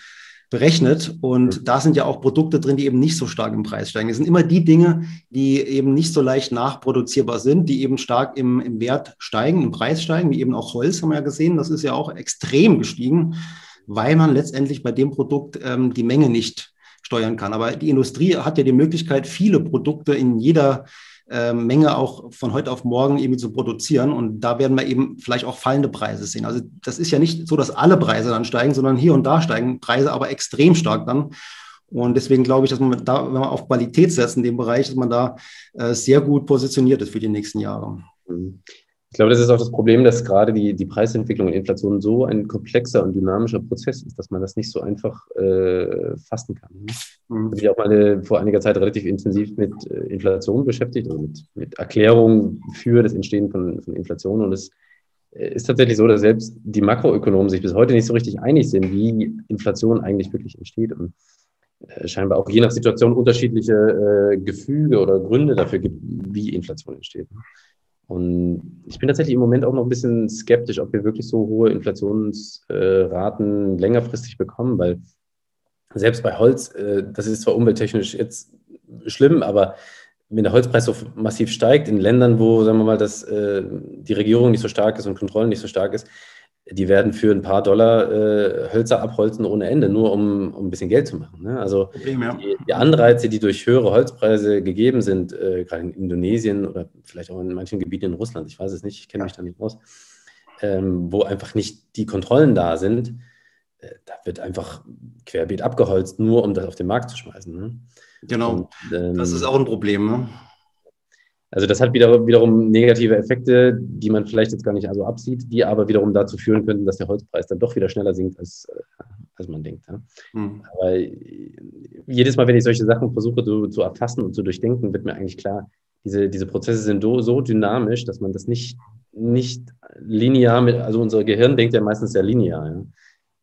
berechnet. Und mhm. da sind ja auch Produkte drin, die eben nicht so stark im Preis steigen. Es sind immer die Dinge, die eben nicht so leicht nachproduzierbar sind, die eben stark im, im Wert steigen, im Preis steigen, wie eben auch Holz, haben wir ja gesehen. Das ist ja auch extrem gestiegen weil man letztendlich bei dem Produkt ähm, die Menge nicht steuern kann. Aber die Industrie hat ja die Möglichkeit, viele Produkte in jeder äh, Menge auch von heute auf morgen irgendwie zu produzieren. Und da werden wir eben vielleicht auch fallende Preise sehen. Also das ist ja nicht so, dass alle Preise dann steigen, sondern hier und da steigen Preise aber extrem stark dann. Und deswegen glaube ich, dass man da, wenn man auf Qualität setzt in dem Bereich, dass man da äh, sehr gut positioniert ist für die nächsten Jahre. Ich glaube, das ist auch das Problem, dass gerade die, die Preisentwicklung und Inflation so ein komplexer und dynamischer Prozess ist, dass man das nicht so einfach äh, fassen kann. Mhm. Ich habe mich auch mal vor einiger Zeit relativ intensiv mit äh, Inflation beschäftigt, also mit, mit Erklärungen für das Entstehen von, von Inflation. Und es äh, ist tatsächlich so, dass selbst die Makroökonomen sich bis heute nicht so richtig einig sind, wie Inflation eigentlich wirklich entsteht. Und äh, scheinbar auch je nach Situation unterschiedliche äh, Gefüge oder Gründe dafür gibt, wie Inflation entsteht. Und ich bin tatsächlich im Moment auch noch ein bisschen skeptisch, ob wir wirklich so hohe Inflationsraten längerfristig bekommen, weil selbst bei Holz, äh, das ist zwar umwelttechnisch jetzt schlimm, aber wenn der Holzpreis so massiv steigt in Ländern, wo, sagen wir mal, dass äh, die Regierung nicht so stark ist und Kontrollen nicht so stark ist, die werden für ein paar Dollar äh, Hölzer abholzen ohne Ende, nur um, um ein bisschen Geld zu machen. Ne? Also Problem, ja. die, die, Anreize, die durch höhere Holzpreise gegeben sind, äh, gerade in Indonesien oder vielleicht auch in manchen Gebieten in Russland, ich weiß es nicht, ich kenne ja. mich da nicht aus, ähm, wo einfach nicht die Kontrollen da sind, äh, da wird einfach querbeet abgeholzt, nur um das auf den Markt zu schmeißen. Ne? Genau, Und, ähm, das ist auch ein Problem. Ne? Also das hat wieder, wiederum negative Effekte, die man vielleicht jetzt gar nicht so absieht, die aber wiederum dazu führen könnten, dass der Holzpreis dann doch wieder schneller sinkt, als, äh, als man denkt. Ja. Mhm. Aber jedes Mal, wenn ich solche Sachen versuche zu, zu erfassen und zu durchdenken, wird mir eigentlich klar, diese, diese Prozesse sind so, so dynamisch, dass man das nicht, nicht linear mit, also unser Gehirn denkt ja meistens sehr linear, ja,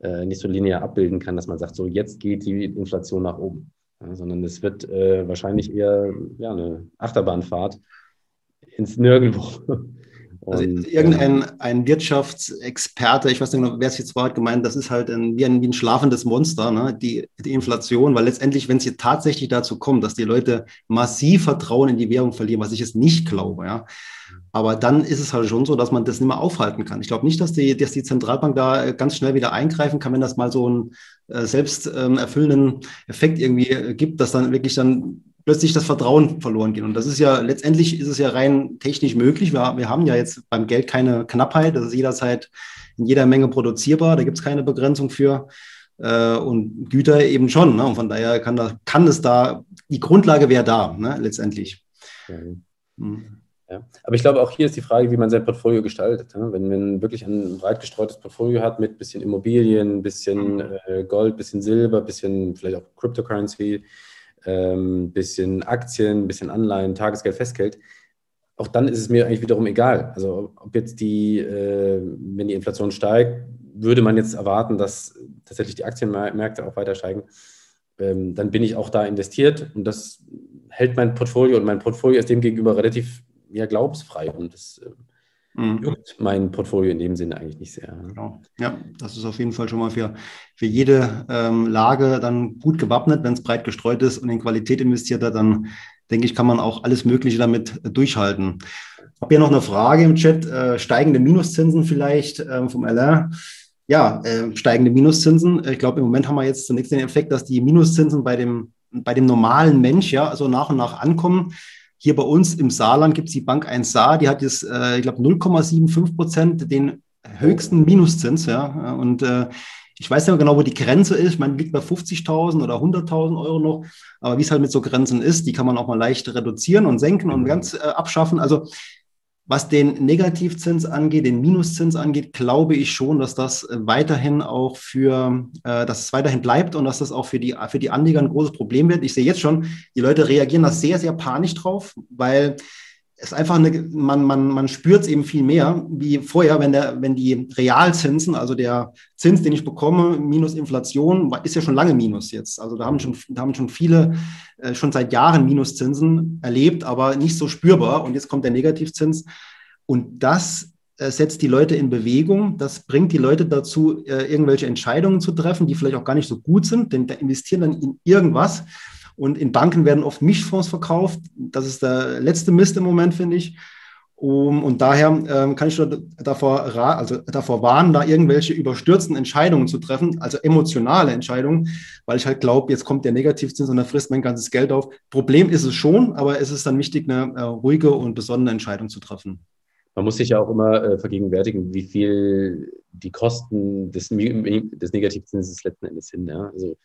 äh, nicht so linear abbilden kann, dass man sagt, so jetzt geht die Inflation nach oben. Ja, sondern es wird äh, wahrscheinlich eher ja, eine Achterbahnfahrt, ins Nirgendwo. Also irgendein ein Wirtschaftsexperte, ich weiß nicht genau, wer es jetzt war, hat gemeint, das ist halt ein, wie, ein, wie ein schlafendes Monster, ne? die, die Inflation, weil letztendlich, wenn es hier tatsächlich dazu kommt, dass die Leute massiv Vertrauen in die Währung verlieren, was ich jetzt nicht glaube, ja, aber dann ist es halt schon so, dass man das nicht mehr aufhalten kann. Ich glaube nicht, dass die, dass die Zentralbank da ganz schnell wieder eingreifen kann, wenn das mal so einen äh, selbst ähm, erfüllenden Effekt irgendwie äh, gibt, dass dann wirklich dann plötzlich das Vertrauen verloren geht. Und das ist ja, letztendlich ist es ja rein technisch möglich. Wir, wir haben ja jetzt beim Geld keine Knappheit. Das ist jederzeit in jeder Menge produzierbar. Da gibt es keine Begrenzung für. äh, und Güter eben schon. Ne? Und von daher kann, da, kann es da, die Grundlage wäre da, ne? letztendlich. Mhm. Mhm. Ja. Aber ich glaube, auch hier ist die Frage, wie man sein Portfolio gestaltet. Ne? Wenn man wirklich ein breit gestreutes Portfolio hat mit bisschen Immobilien, bisschen äh, Gold, bisschen Silber, bisschen vielleicht auch Cryptocurrency, ähm, bisschen Aktien, bisschen Anleihen, Tagesgeld, Festgeld, auch dann ist es mir eigentlich wiederum egal. Also ob jetzt die, äh, wenn die Inflation steigt, würde man jetzt erwarten, dass tatsächlich die Aktienmärkte auch weiter steigen. Ähm, dann bin ich auch da investiert und das hält mein Portfolio und mein Portfolio ist dem gegenüber relativ ja, glaubensfrei und das äh, mhm. mein Portfolio in dem Sinne eigentlich nicht sehr. Genau. Ja, das ist auf jeden Fall schon mal für, für jede ähm, Lage dann gut gewappnet, wenn es breit gestreut ist und in Qualität investiert hat, dann denke ich, kann man auch alles Mögliche damit durchhalten. Ich habe hier noch eine Frage im Chat, äh, steigende Minuszinsen vielleicht äh, vom LR. Ja, äh, steigende Minuszinsen. Ich glaube, im Moment haben wir jetzt zunächst den Effekt, dass die Minuszinsen bei dem, bei dem normalen Mensch ja so nach und nach ankommen. Hier bei uns im Saarland gibt es die Bank 1 Saar, die hat jetzt, äh, ich glaube, 0,75 Prozent den höchsten Minuszins. Ja, und äh, ich weiß nicht genau, wo die Grenze ist. Ich meine, liegt bei 50.000 oder 100.000 Euro noch. Aber wie es halt mit so Grenzen ist, die kann man auch mal leicht reduzieren und senken und ganz äh, abschaffen. Also was den Negativzins angeht, den Minuszins angeht, glaube ich schon, dass das äh, weiterhin auch für, äh, dass es weiterhin bleibt und dass das auch für die, für die Anleger ein großes Problem wird. Ich sehe jetzt schon, die Leute reagieren da sehr, sehr panisch drauf, weil ist einfach eine, man, man, man spürt es eben viel mehr wie vorher, wenn, der, wenn die Realzinsen, also der Zins, den ich bekomme, minus Inflation, ist ja schon lange Minus jetzt. Also da haben schon, da haben schon viele äh, schon seit Jahren Minuszinsen erlebt, aber nicht so spürbar. Und jetzt kommt der Negativzins. Und das äh, setzt die Leute in Bewegung. Das bringt die Leute dazu, äh, irgendwelche Entscheidungen zu treffen, die vielleicht auch gar nicht so gut sind, denn da investieren dann in irgendwas und in Banken werden oft Mischfonds verkauft. Das ist der letzte Mist im Moment, finde ich. Um, und daher ähm, kann ich nur davor, also davor warnen, da irgendwelche überstürzten Entscheidungen zu treffen, also emotionale Entscheidungen, weil ich halt glaube, jetzt kommt der Negativzins und dann frisst mein ganzes Geld auf. Problem ist es schon, aber es ist dann wichtig, eine äh, ruhige und besonnene Entscheidung zu treffen. Man muss sich ja auch immer äh, vergegenwärtigen, wie viel die Kosten des, des Negativzinses letzten Endes sind. Ja? Also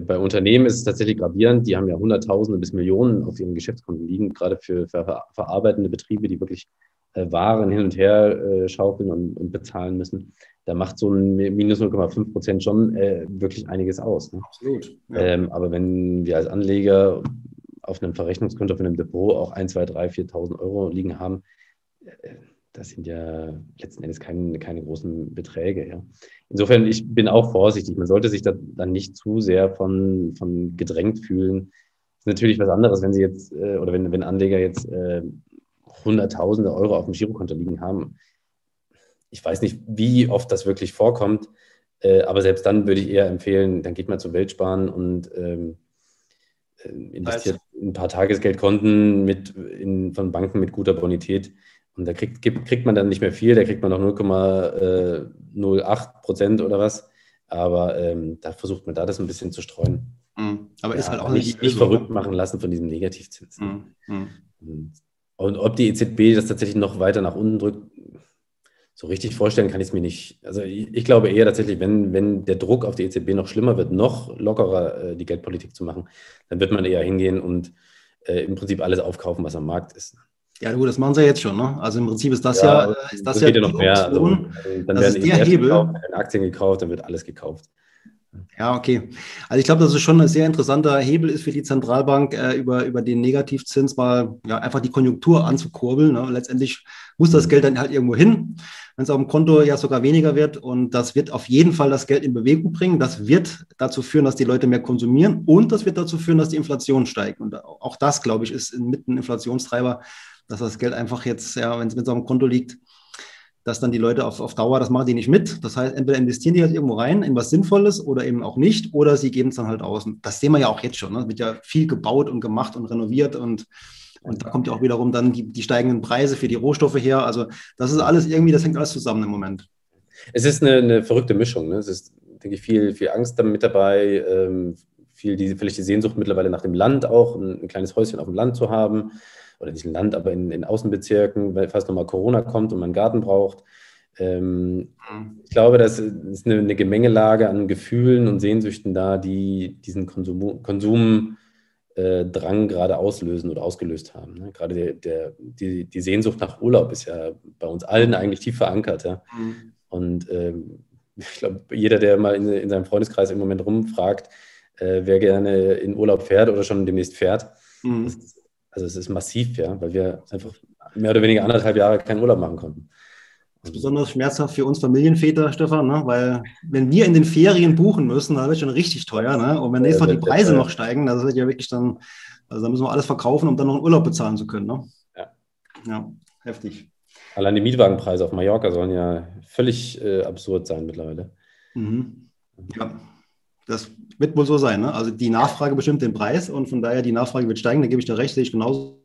bei Unternehmen ist es tatsächlich gravierend. Die haben ja Hunderttausende bis Millionen auf ihren Geschäftskonten liegen, gerade für, für verarbeitende Betriebe, die wirklich äh, Waren hin und her äh, schaufeln und, und, bezahlen müssen. Da macht so ein minus 0,5 Prozent schon äh, wirklich einiges aus. Ne? Absolut. Ja. Ähm, aber wenn wir als Anleger auf einem Verrechnungskonto, auf einem Depot auch 1, 2, 3, 4.000 Euro liegen haben, äh, das sind ja letzten Endes keine, keine großen Beträge. Ja. Insofern, ich bin auch vorsichtig. Man sollte sich da dann nicht zu sehr von, von gedrängt fühlen. Das ist natürlich was anderes, wenn Sie jetzt, äh, oder wenn, wenn Anleger jetzt äh, Hunderttausende Euro auf dem Girokonto liegen haben. Ich weiß nicht, wie oft das wirklich vorkommt, äh, aber selbst dann würde ich eher empfehlen, dann geht man zum Weltsparen und ähm, äh, investiert ein paar Tagesgeldkonten mit, in, von Banken mit guter Bonität und da kriegt, kriegt man dann nicht mehr viel, da kriegt man noch 0,08 Prozent oder was. Aber ähm, da versucht man da das ein bisschen zu streuen. Mhm. Aber ja, ist halt auch nicht, nicht verrückt machen lassen von diesem Negativzins. Mhm. mhm. Und, und ob die EZB das tatsächlich noch weiter nach unten drückt, so richtig vorstellen kann ich es mir nicht. Also ich, ich, glaube eher tatsächlich, wenn, wenn der Druck auf die EZB noch schlimmer wird, noch lockerer äh, die Geldpolitik zu machen, dann wird man eher hingehen und äh, im Prinzip alles aufkaufen, was am Markt ist. Ja, gut, das machen sie jetzt schon. Ne? Also im Prinzip ist das ja, ja ist das, das ja ja noch mehr. Also, dann das werden ist der Hebel. Gekauft, werden Aktien gekauft, dann wird alles gekauft. Ja, okay. Also ich glaube, dass es schon ein sehr interessanter Hebel ist für die Zentralbank, äh, über, über den Negativzins mal ja, einfach die Konjunktur anzukurbeln. Ne? Letztendlich muss das Geld dann halt irgendwo hin, wenn es auf dem Konto ja sogar weniger wird. Und das wird auf jeden Fall das Geld in Bewegung bringen. Das wird dazu führen, dass die Leute mehr konsumieren und das wird dazu führen, dass die Inflation steigt. Und auch das, glaube ich, ist mit einem Inflationstreiber dass das Geld einfach jetzt, ja, wenn es mit so einem Konto liegt, dass dann die Leute auf, auf Dauer, das machen die nicht mit. Das heißt, entweder investieren die halt irgendwo rein in was Sinnvolles oder eben auch nicht, oder sie geben es dann halt aus. Das sehen wir ja auch jetzt schon. Ne? Es wird ja viel gebaut und gemacht und renoviert und, und da kommt ja auch wiederum dann die, die steigenden Preise für die Rohstoffe her. Also das ist alles irgendwie, das hängt alles zusammen im Moment. Es ist eine, eine verrückte Mischung. Ne? Es ist, denke ich, viel, viel Angst damit dabei, ähm, viel die, vielleicht die Sehnsucht mittlerweile nach dem Land auch, ein, ein kleines Häuschen auf dem Land zu haben oder nicht im Land, aber in, in Außenbezirken, weil fast nochmal Corona kommt und man einen Garten braucht. Ähm, mhm. Ich glaube, das ist eine, eine, Gemengelage an Gefühlen und Sehnsüchten da, die diesen Konsum, Konsumdrang äh, gerade auslösen oder ausgelöst haben. Ne? Gerade der, der, die, die Sehnsucht nach Urlaub ist ja bei uns allen eigentlich tief verankert. Ja? Mhm. Und ähm, ich glaube, jeder, der mal in, in, seinem Freundeskreis im Moment rumfragt, äh, wer gerne in Urlaub fährt oder schon demnächst fährt, mhm. ist, also es ist massiv, ja, weil wir einfach mehr oder weniger anderthalb Jahre keinen Urlaub machen konnten. Das ist besonders schmerzhaft für uns Familienväter, Stefan, ne? weil wenn wir in den Ferien buchen müssen, dann wird es schon richtig teuer. Ne? Und wenn nächstes Mal die Preise noch steigen, das wird ja wirklich dann, also da müssen wir alles verkaufen, um dann noch einen Urlaub bezahlen zu können. Ne? Ja. ja, heftig. Allein die Mietwagenpreise auf Mallorca sollen ja völlig äh, absurd sein mittlerweile. Mhm. Ja, das wird wohl so sein. Ne? Also die Nachfrage bestimmt den Preis und von daher die Nachfrage wird steigen, da gebe ich dir recht, sehe ich genauso.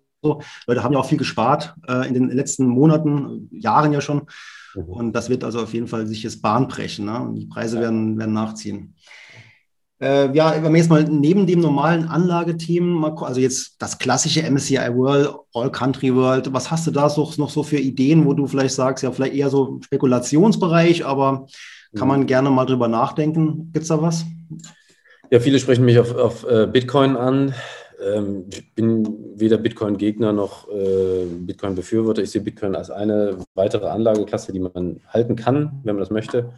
Leute haben ja auch viel gespart äh, in den letzten Monaten, Jahren ja schon. Mhm. Und das wird also auf jeden Fall sich jetzt Bahn brechen. Ne? Und die Preise ja. werden, werden nachziehen. Äh, ja, wenn wir jetzt mal neben dem normalen Anlagethemen, also jetzt das klassische MSCI World, All Country World, was hast du da so, noch so für Ideen, wo du vielleicht sagst, ja, vielleicht eher so Spekulationsbereich, aber kann man gerne mal drüber nachdenken. Gibt es da was? Ja, viele sprechen mich auf, auf äh, Bitcoin an. Ähm, ich bin weder Bitcoin-Gegner noch äh, Bitcoin-Befürworter. Ich sehe Bitcoin als eine weitere Anlageklasse, die man halten kann, wenn man das möchte.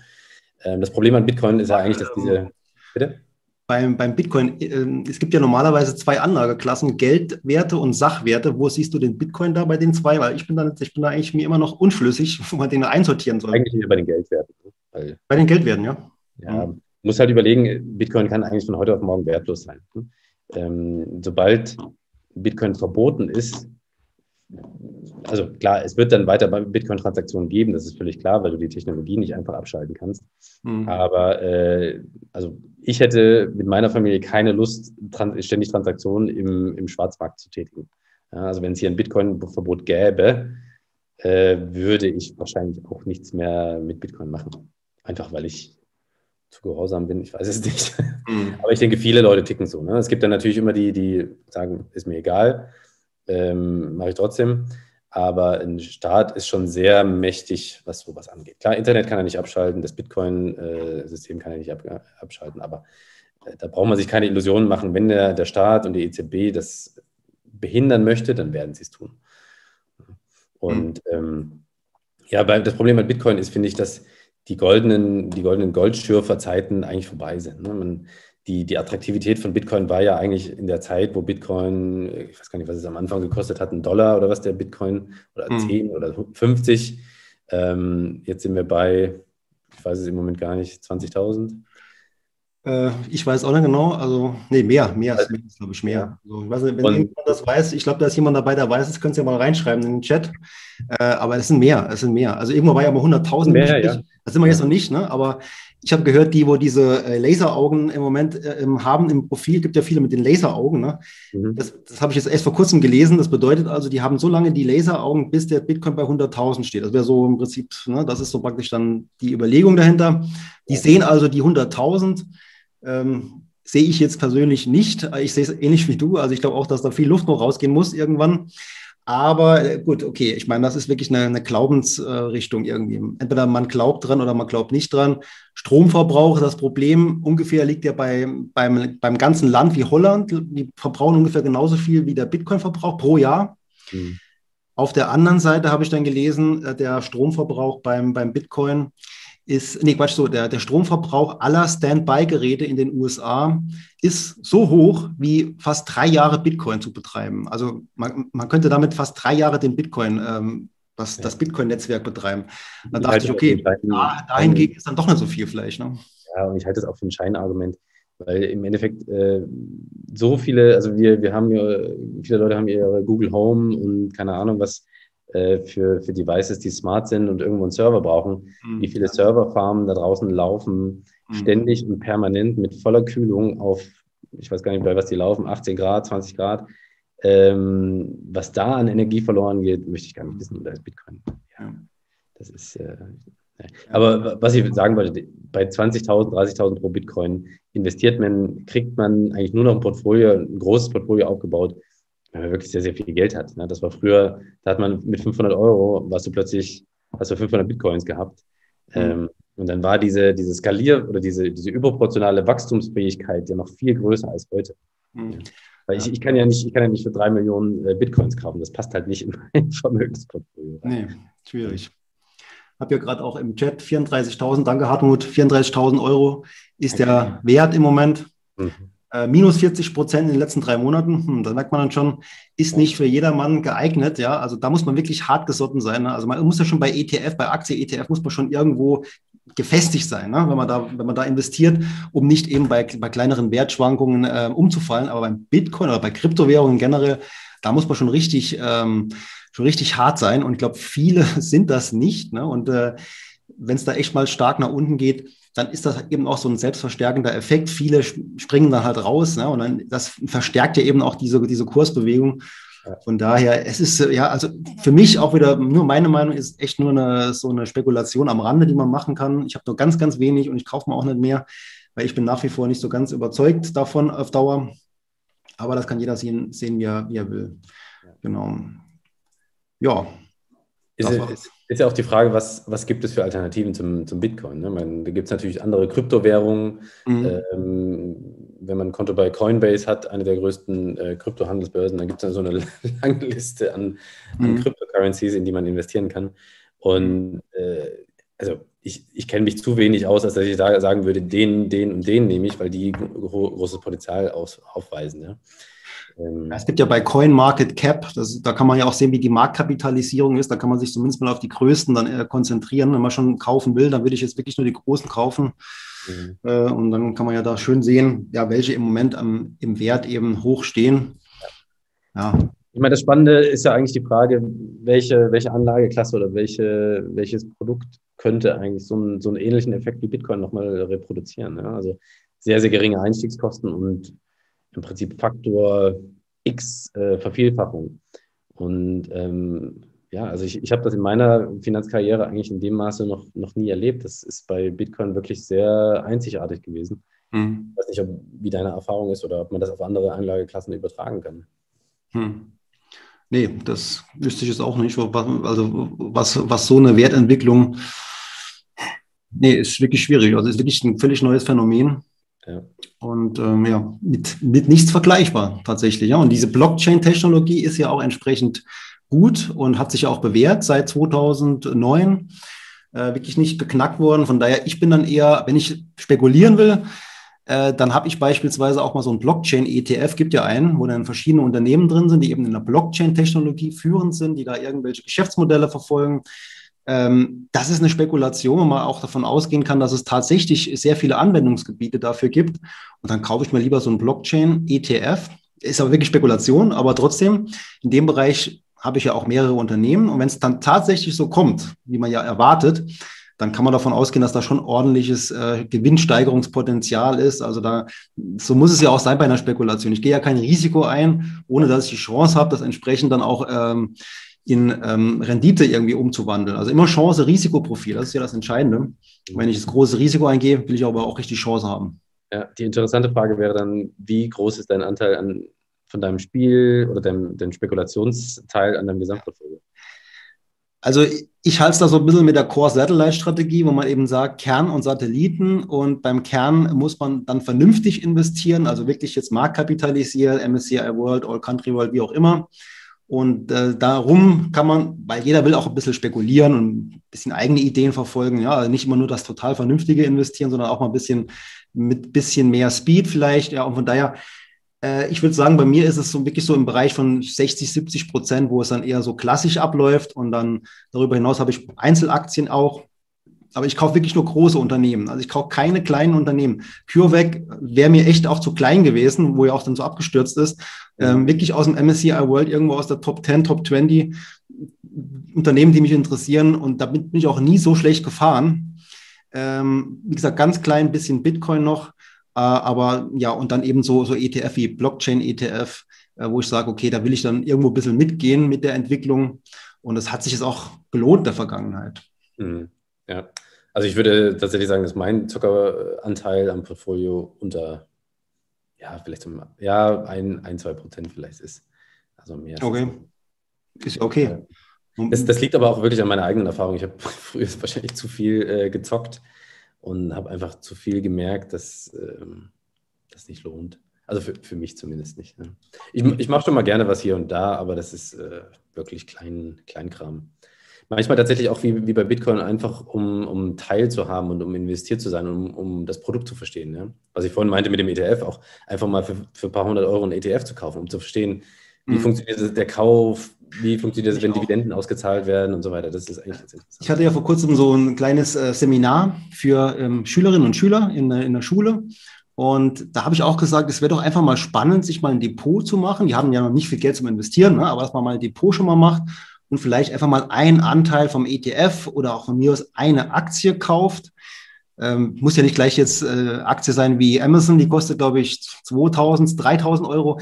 Ähm, das Problem an Bitcoin ist ja eigentlich, dass diese. Bitte? beim, beim Bitcoin, äh, es gibt ja normalerweise zwei Anlageklassen, Geldwerte und Sachwerte. Wo siehst du den Bitcoin da bei den zwei? Weil ich bin da, ich bin da eigentlich mir immer noch unschlüssig, wo man den einsortieren soll. Eigentlich bei den Geldwerten. Ne? bei den Geldwerten, ja. Ja, mhm. Muss halt überlegen, Bitcoin kann eigentlich von heute auf morgen wertlos sein. Ähm, sobald Bitcoin verboten ist, also klar, es wird dann weiter Bitcoin-Transaktionen geben, das ist völlig klar, weil du die Technologie nicht einfach abschalten kannst. Mhm. Aber äh, also ich hätte mit meiner Familie keine Lust, trans ständig Transaktionen im, im Schwarzmarkt zu tätigen. Ja, also wenn es hier ein Bitcoin-Verbot gäbe, äh, würde ich wahrscheinlich auch nichts mehr mit Bitcoin machen. Einfach weil ich zu gehorsam bin, ich weiß es nicht. Mhm. Aber ich denke, viele Leute ticken so. Ne? Es gibt dann natürlich immer die, die sagen, ist mir egal ähm, mache ich trotzdem. Aber ein Staat ist schon sehr mächtig, was sowas angeht. Klar, Internet kann er nicht abschalten, das Bitcoin-System kann er nicht ab, abschalten, aber äh, da braucht man sich keine Illusionen machen. Wenn der, der Staat und die EZB das behindern möchte, dann werden sie es tun. Und mhm. ähm, ja, das Problem mit Bitcoin ist, finde ich, dass die goldenen, die goldenen Goldschürferzeiten eigentlich vorbei sind. Ne? Man, die, die Attraktivität von Bitcoin war ja eigentlich in der Zeit, wo Bitcoin, ich weiß gar nicht, was es am Anfang gekostet hat, ein Dollar oder was der Bitcoin oder hm. 10 oder 50. Ähm, jetzt sind wir bei, ich weiß es im Moment gar nicht, 20.000. Äh, ich weiß auch nicht genau, also, nee, mehr, mehr also, ist, glaube ich, mehr. Also, ich weiß nicht, wenn und, jemand das weiß, ich glaube, da ist jemand dabei, der weiß es, könnt ihr ja mal reinschreiben in den Chat. Äh, aber es sind mehr, es sind mehr. Also irgendwo war ja mal 100.000. Mehr, ja. Das sind wir jetzt noch nicht, ne? aber ich habe gehört, die, wo diese äh, Laseraugen im Moment äh, haben im Profil, gibt ja viele mit den Laseraugen. Ne? Mhm. Das, das habe ich jetzt erst vor kurzem gelesen. Das bedeutet also, die haben so lange die Laseraugen, bis der Bitcoin bei 100.000 steht. Das wäre so im Prinzip, ne? das ist so praktisch dann die Überlegung dahinter. Die sehen also die 100.000. Ähm, sehe ich jetzt persönlich nicht. Ich sehe es ähnlich wie du. Also ich glaube auch, dass da viel Luft noch rausgehen muss irgendwann. Aber äh, gut, okay, ich meine, das ist wirklich eine, eine Glaubensrichtung irgendwie. Entweder man glaubt dran oder man glaubt nicht dran. Stromverbrauch, das Problem ungefähr liegt ja bei, beim, beim ganzen Land wie Holland. Die verbrauchen ungefähr genauso viel wie der Bitcoin-Verbrauch pro Jahr. Mhm. Auf der anderen Seite habe ich dann gelesen, äh, der Stromverbrauch beim, beim Bitcoin ist, nee, Quatsch, so, der, der Stromverbrauch aller Standby-Geräte in den USA ist so hoch, wie fast drei Jahre Bitcoin zu betreiben. Also man, man könnte damit fast drei Jahre den Bitcoin, ähm, das, ja. das Bitcoin-Netzwerk betreiben. Da dachte ich, okay, da, dahingegen ist dann doch nicht so viel vielleicht. Ne? Ja, und ich halte es auch für ein Scheinargument, weil im Endeffekt äh, so viele, also wir, wir haben ja, viele Leute haben ihre Google Home und keine Ahnung was äh, für, für Devices, die smart sind und irgendwo einen Server brauchen. Mhm. Wie viele Serverfarmen da draußen laufen mhm. ständig und permanent mit voller Kühlung auf, ich weiß gar nicht, bei was die laufen, 18 Grad, 20 Grad. Ähm, was da an Energie verloren geht, möchte ich gar nicht wissen. Da ist Bitcoin. Ja, das ist. Äh, aber was ich sagen wollte, bei 20.000, 30.000 pro Bitcoin investiert man, kriegt man eigentlich nur noch ein Portfolio, ein großes Portfolio aufgebaut, wenn man wirklich sehr, sehr viel Geld hat. Ne? Das war früher, da hat man mit 500 Euro, warst du plötzlich hast du 500 Bitcoins gehabt. Mhm. Ähm, und dann war diese, diese Skalier- oder diese, diese überproportionale Wachstumsfähigkeit ja noch viel größer als heute. Mhm. Weil ich, ich, kann ja nicht, ich kann ja nicht für drei Millionen äh, Bitcoins kaufen. Das passt halt nicht in mein Vermögensportfolio. Nee, schwierig. Ich habe ja gerade auch im Chat 34.000, danke Hartmut, 34.000 Euro ist okay. der Wert im Moment. Mhm. Äh, minus 40 Prozent in den letzten drei Monaten, hm, da merkt man dann schon, ist nicht für jedermann geeignet. Ja, also da muss man wirklich hart gesotten sein. Ne? Also man muss ja schon bei ETF, bei Aktie-ETF muss man schon irgendwo gefestigt sein, ne? wenn, man da, wenn man da investiert, um nicht eben bei, bei kleineren Wertschwankungen äh, umzufallen. Aber beim Bitcoin oder bei Kryptowährungen generell, da muss man schon richtig, ähm, schon richtig hart sein. Und ich glaube, viele sind das nicht. Ne? Und äh, wenn es da echt mal stark nach unten geht, dann ist das eben auch so ein selbstverstärkender Effekt. Viele springen dann halt raus ne? und dann das verstärkt ja eben auch diese, diese Kursbewegung. Von daher, es ist ja, also für mich auch wieder, nur meine Meinung ist echt nur eine, so eine Spekulation am Rande, die man machen kann. Ich habe nur ganz, ganz wenig und ich kaufe mir auch nicht mehr, weil ich bin nach wie vor nicht so ganz überzeugt davon auf Dauer. Aber das kann jeder sehen, sehen wie, er, wie er will. Genau. Ja. Ist, ist, ist, ja auch die Frage, was, was gibt es für Alternativen zum, zum Bitcoin? Ne? Meine, da gibt es natürlich andere Kryptowährungen. Mhm. Ähm, wenn man ein Konto bei Coinbase hat, eine der größten äh, Kryptohandelsbörsen, dann gibt es dann so eine lange Liste an, an mhm. Cryptocurrencies, in die man investieren kann. Und äh, also ich, ich kenne mich zu wenig aus, als dass ich da sagen würde, den, den und den nehme ich, weil die gro großes Potenzial aus, aufweisen. Ja. Ähm, es gibt ja bei CoinMarketCap, das, da kann man ja auch sehen, wie die Marktkapitalisierung ist. Da kann man sich zumindest mal auf die größten dann äh, konzentrieren. Wenn man schon kaufen will, dann würde ich jetzt wirklich nur die großen kaufen. Mhm. Äh, und dann kann man ja da schön sehen, ja, welche im Moment am, im Wert eben hoch stehen. Ja. Ich meine, das Spannende ist ja eigentlich die Frage, welche, welche Anlageklasse oder welche, welches Produkt könnte eigentlich so einen, so einen ähnlichen Effekt wie Bitcoin nochmal reproduzieren. Ja? Also sehr, sehr geringe Einstiegskosten und im Prinzip Faktor X äh, Vervielfachung. Und ähm, ja, also ich, ich habe das in meiner Finanzkarriere eigentlich in dem Maße noch, noch nie erlebt. Das ist bei Bitcoin wirklich sehr einzigartig gewesen. Hm. Ich weiß nicht, ob, wie deine Erfahrung ist oder ob man das auf andere Anlageklassen übertragen kann. Hm. Nee, das wüsste ich jetzt auch nicht. Also was, was so eine Wertentwicklung, nee, ist wirklich schwierig. Also ist wirklich ein völlig neues Phänomen. Und ähm, ja, mit, mit nichts vergleichbar tatsächlich. Ja. Und diese Blockchain-Technologie ist ja auch entsprechend gut und hat sich ja auch bewährt seit 2009. Äh, wirklich nicht geknackt worden. Von daher, ich bin dann eher, wenn ich spekulieren will, äh, dann habe ich beispielsweise auch mal so ein Blockchain-ETF, gibt ja einen, wo dann verschiedene Unternehmen drin sind, die eben in der Blockchain-Technologie führend sind, die da irgendwelche Geschäftsmodelle verfolgen. Ähm, das ist eine Spekulation, wo man auch davon ausgehen kann, dass es tatsächlich sehr viele Anwendungsgebiete dafür gibt. Und dann kaufe ich mir lieber so ein Blockchain-ETF. Ist aber wirklich Spekulation, aber trotzdem, in dem Bereich habe ich ja auch mehrere Unternehmen. Und wenn es dann tatsächlich so kommt, wie man ja erwartet, dann kann man davon ausgehen, dass da schon ordentliches äh, Gewinnsteigerungspotenzial ist. Also da, so muss es ja auch sein bei einer Spekulation. Ich gehe ja kein Risiko ein, ohne dass ich die Chance habe, das entsprechend dann auch ähm, in ähm, Rendite irgendwie umzuwandeln. Also immer Chance, Risikoprofil, das ist ja das Entscheidende. Wenn ich das große Risiko eingehe, will ich aber auch richtig Chance haben. Ja, die interessante Frage wäre dann, wie groß ist dein Anteil an von deinem Spiel oder deinem, deinem Spekulationsteil an deinem Gesamtportfolio? Also ich halte es da so ein bisschen mit der Core-Satellite-Strategie, wo man eben sagt, Kern und Satelliten und beim Kern muss man dann vernünftig investieren, also wirklich jetzt marktkapitalisieren, MSCI World, All Country World, wie auch immer. Und äh, darum kann man, weil jeder will auch ein bisschen spekulieren und ein bisschen eigene Ideen verfolgen, ja, also nicht immer nur das total Vernünftige investieren, sondern auch mal ein bisschen mit bisschen mehr Speed vielleicht, ja, und von daher äh, ich würde sagen, bei mir ist es so wirklich so im Bereich von 60, 70 Prozent, wo es dann eher so klassisch abläuft. Und dann darüber hinaus habe ich Einzelaktien auch. Aber ich kaufe wirklich nur große Unternehmen. Also ich kaufe keine kleinen Unternehmen. CureVac wäre mir echt auch zu klein gewesen, wo ja auch dann so abgestürzt ist. Ähm, wirklich aus dem MSCI World, irgendwo aus der Top 10, Top 20 Unternehmen, die mich interessieren. Und damit bin ich auch nie so schlecht gefahren. Ähm, wie gesagt, ganz klein bisschen Bitcoin noch. Äh, aber ja, und dann eben so, so ETF wie Blockchain-ETF, äh, wo ich sage, okay, da will ich dann irgendwo ein bisschen mitgehen mit der Entwicklung. Und das hat sich jetzt auch gelohnt der Vergangenheit. Mhm. Ja, also ich würde tatsächlich sagen, dass mein Zuckeranteil am Portfolio unter, ja, vielleicht um, ja, ein, ein, zwei Prozent vielleicht ist. Also mehr. Okay. Ist okay. Das, das, liegt aber auch wirklich an meiner eigenen Erfahrung. Ich habe früher wahrscheinlich zu viel äh, gezockt und habe einfach zu viel gemerkt, dass ähm, das nicht lohnt. Also für, für mich zumindest nicht. Ne? Ich, ich mache schon mal gerne was hier und da, aber das ist äh, wirklich klein, Kleinkram. Manchmal tatsächlich auch wie, wie bei Bitcoin einfach, um, um Teil zu haben und um investiert zu sein, um, um das Produkt zu verstehen. Ja? Was ich vorhin meinte mit dem ETF, auch einfach mal für, für ein paar hundert Euro ein ETF zu kaufen, um zu verstehen, wie mhm. funktioniert der Kauf, wie funktioniert das, wenn Dividenden ausgezahlt werden und so weiter. Das ist eigentlich ganz interessant. Ich hatte ja vor kurzem so ein kleines äh, Seminar für ähm, Schülerinnen und Schüler in, in der Schule. Und da habe ich auch gesagt, es wäre doch einfach mal spannend, sich mal ein Depot zu machen. Die haben ja noch nicht viel Geld zum Investieren, ne? aber dass man mal ein Depot schon mal macht und vielleicht einfach mal einen Anteil vom ETF oder auch von mir aus eine Aktie kauft. Ähm, muss ja nicht gleich jetzt äh, Aktie sein wie Amazon, die kostet, glaube ich, 2000, 3000 Euro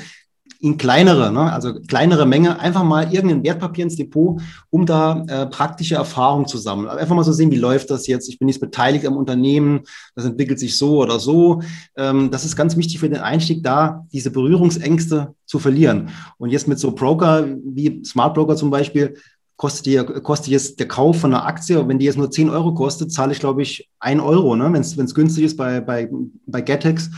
in kleinere, ne, also kleinere Menge, einfach mal irgendein Wertpapier ins Depot, um da äh, praktische Erfahrung zu sammeln. Einfach mal so sehen, wie läuft das jetzt? Ich bin jetzt beteiligt am Unternehmen, das entwickelt sich so oder so. Ähm, das ist ganz wichtig für den Einstieg, da diese Berührungsängste zu verlieren. Und jetzt mit so Broker wie Smart Broker zum Beispiel, kostet, die, kostet jetzt der Kauf von einer Aktie, wenn die jetzt nur 10 Euro kostet, zahle ich, glaube ich, 1 Euro, ne? wenn es günstig ist bei, bei, bei Getex.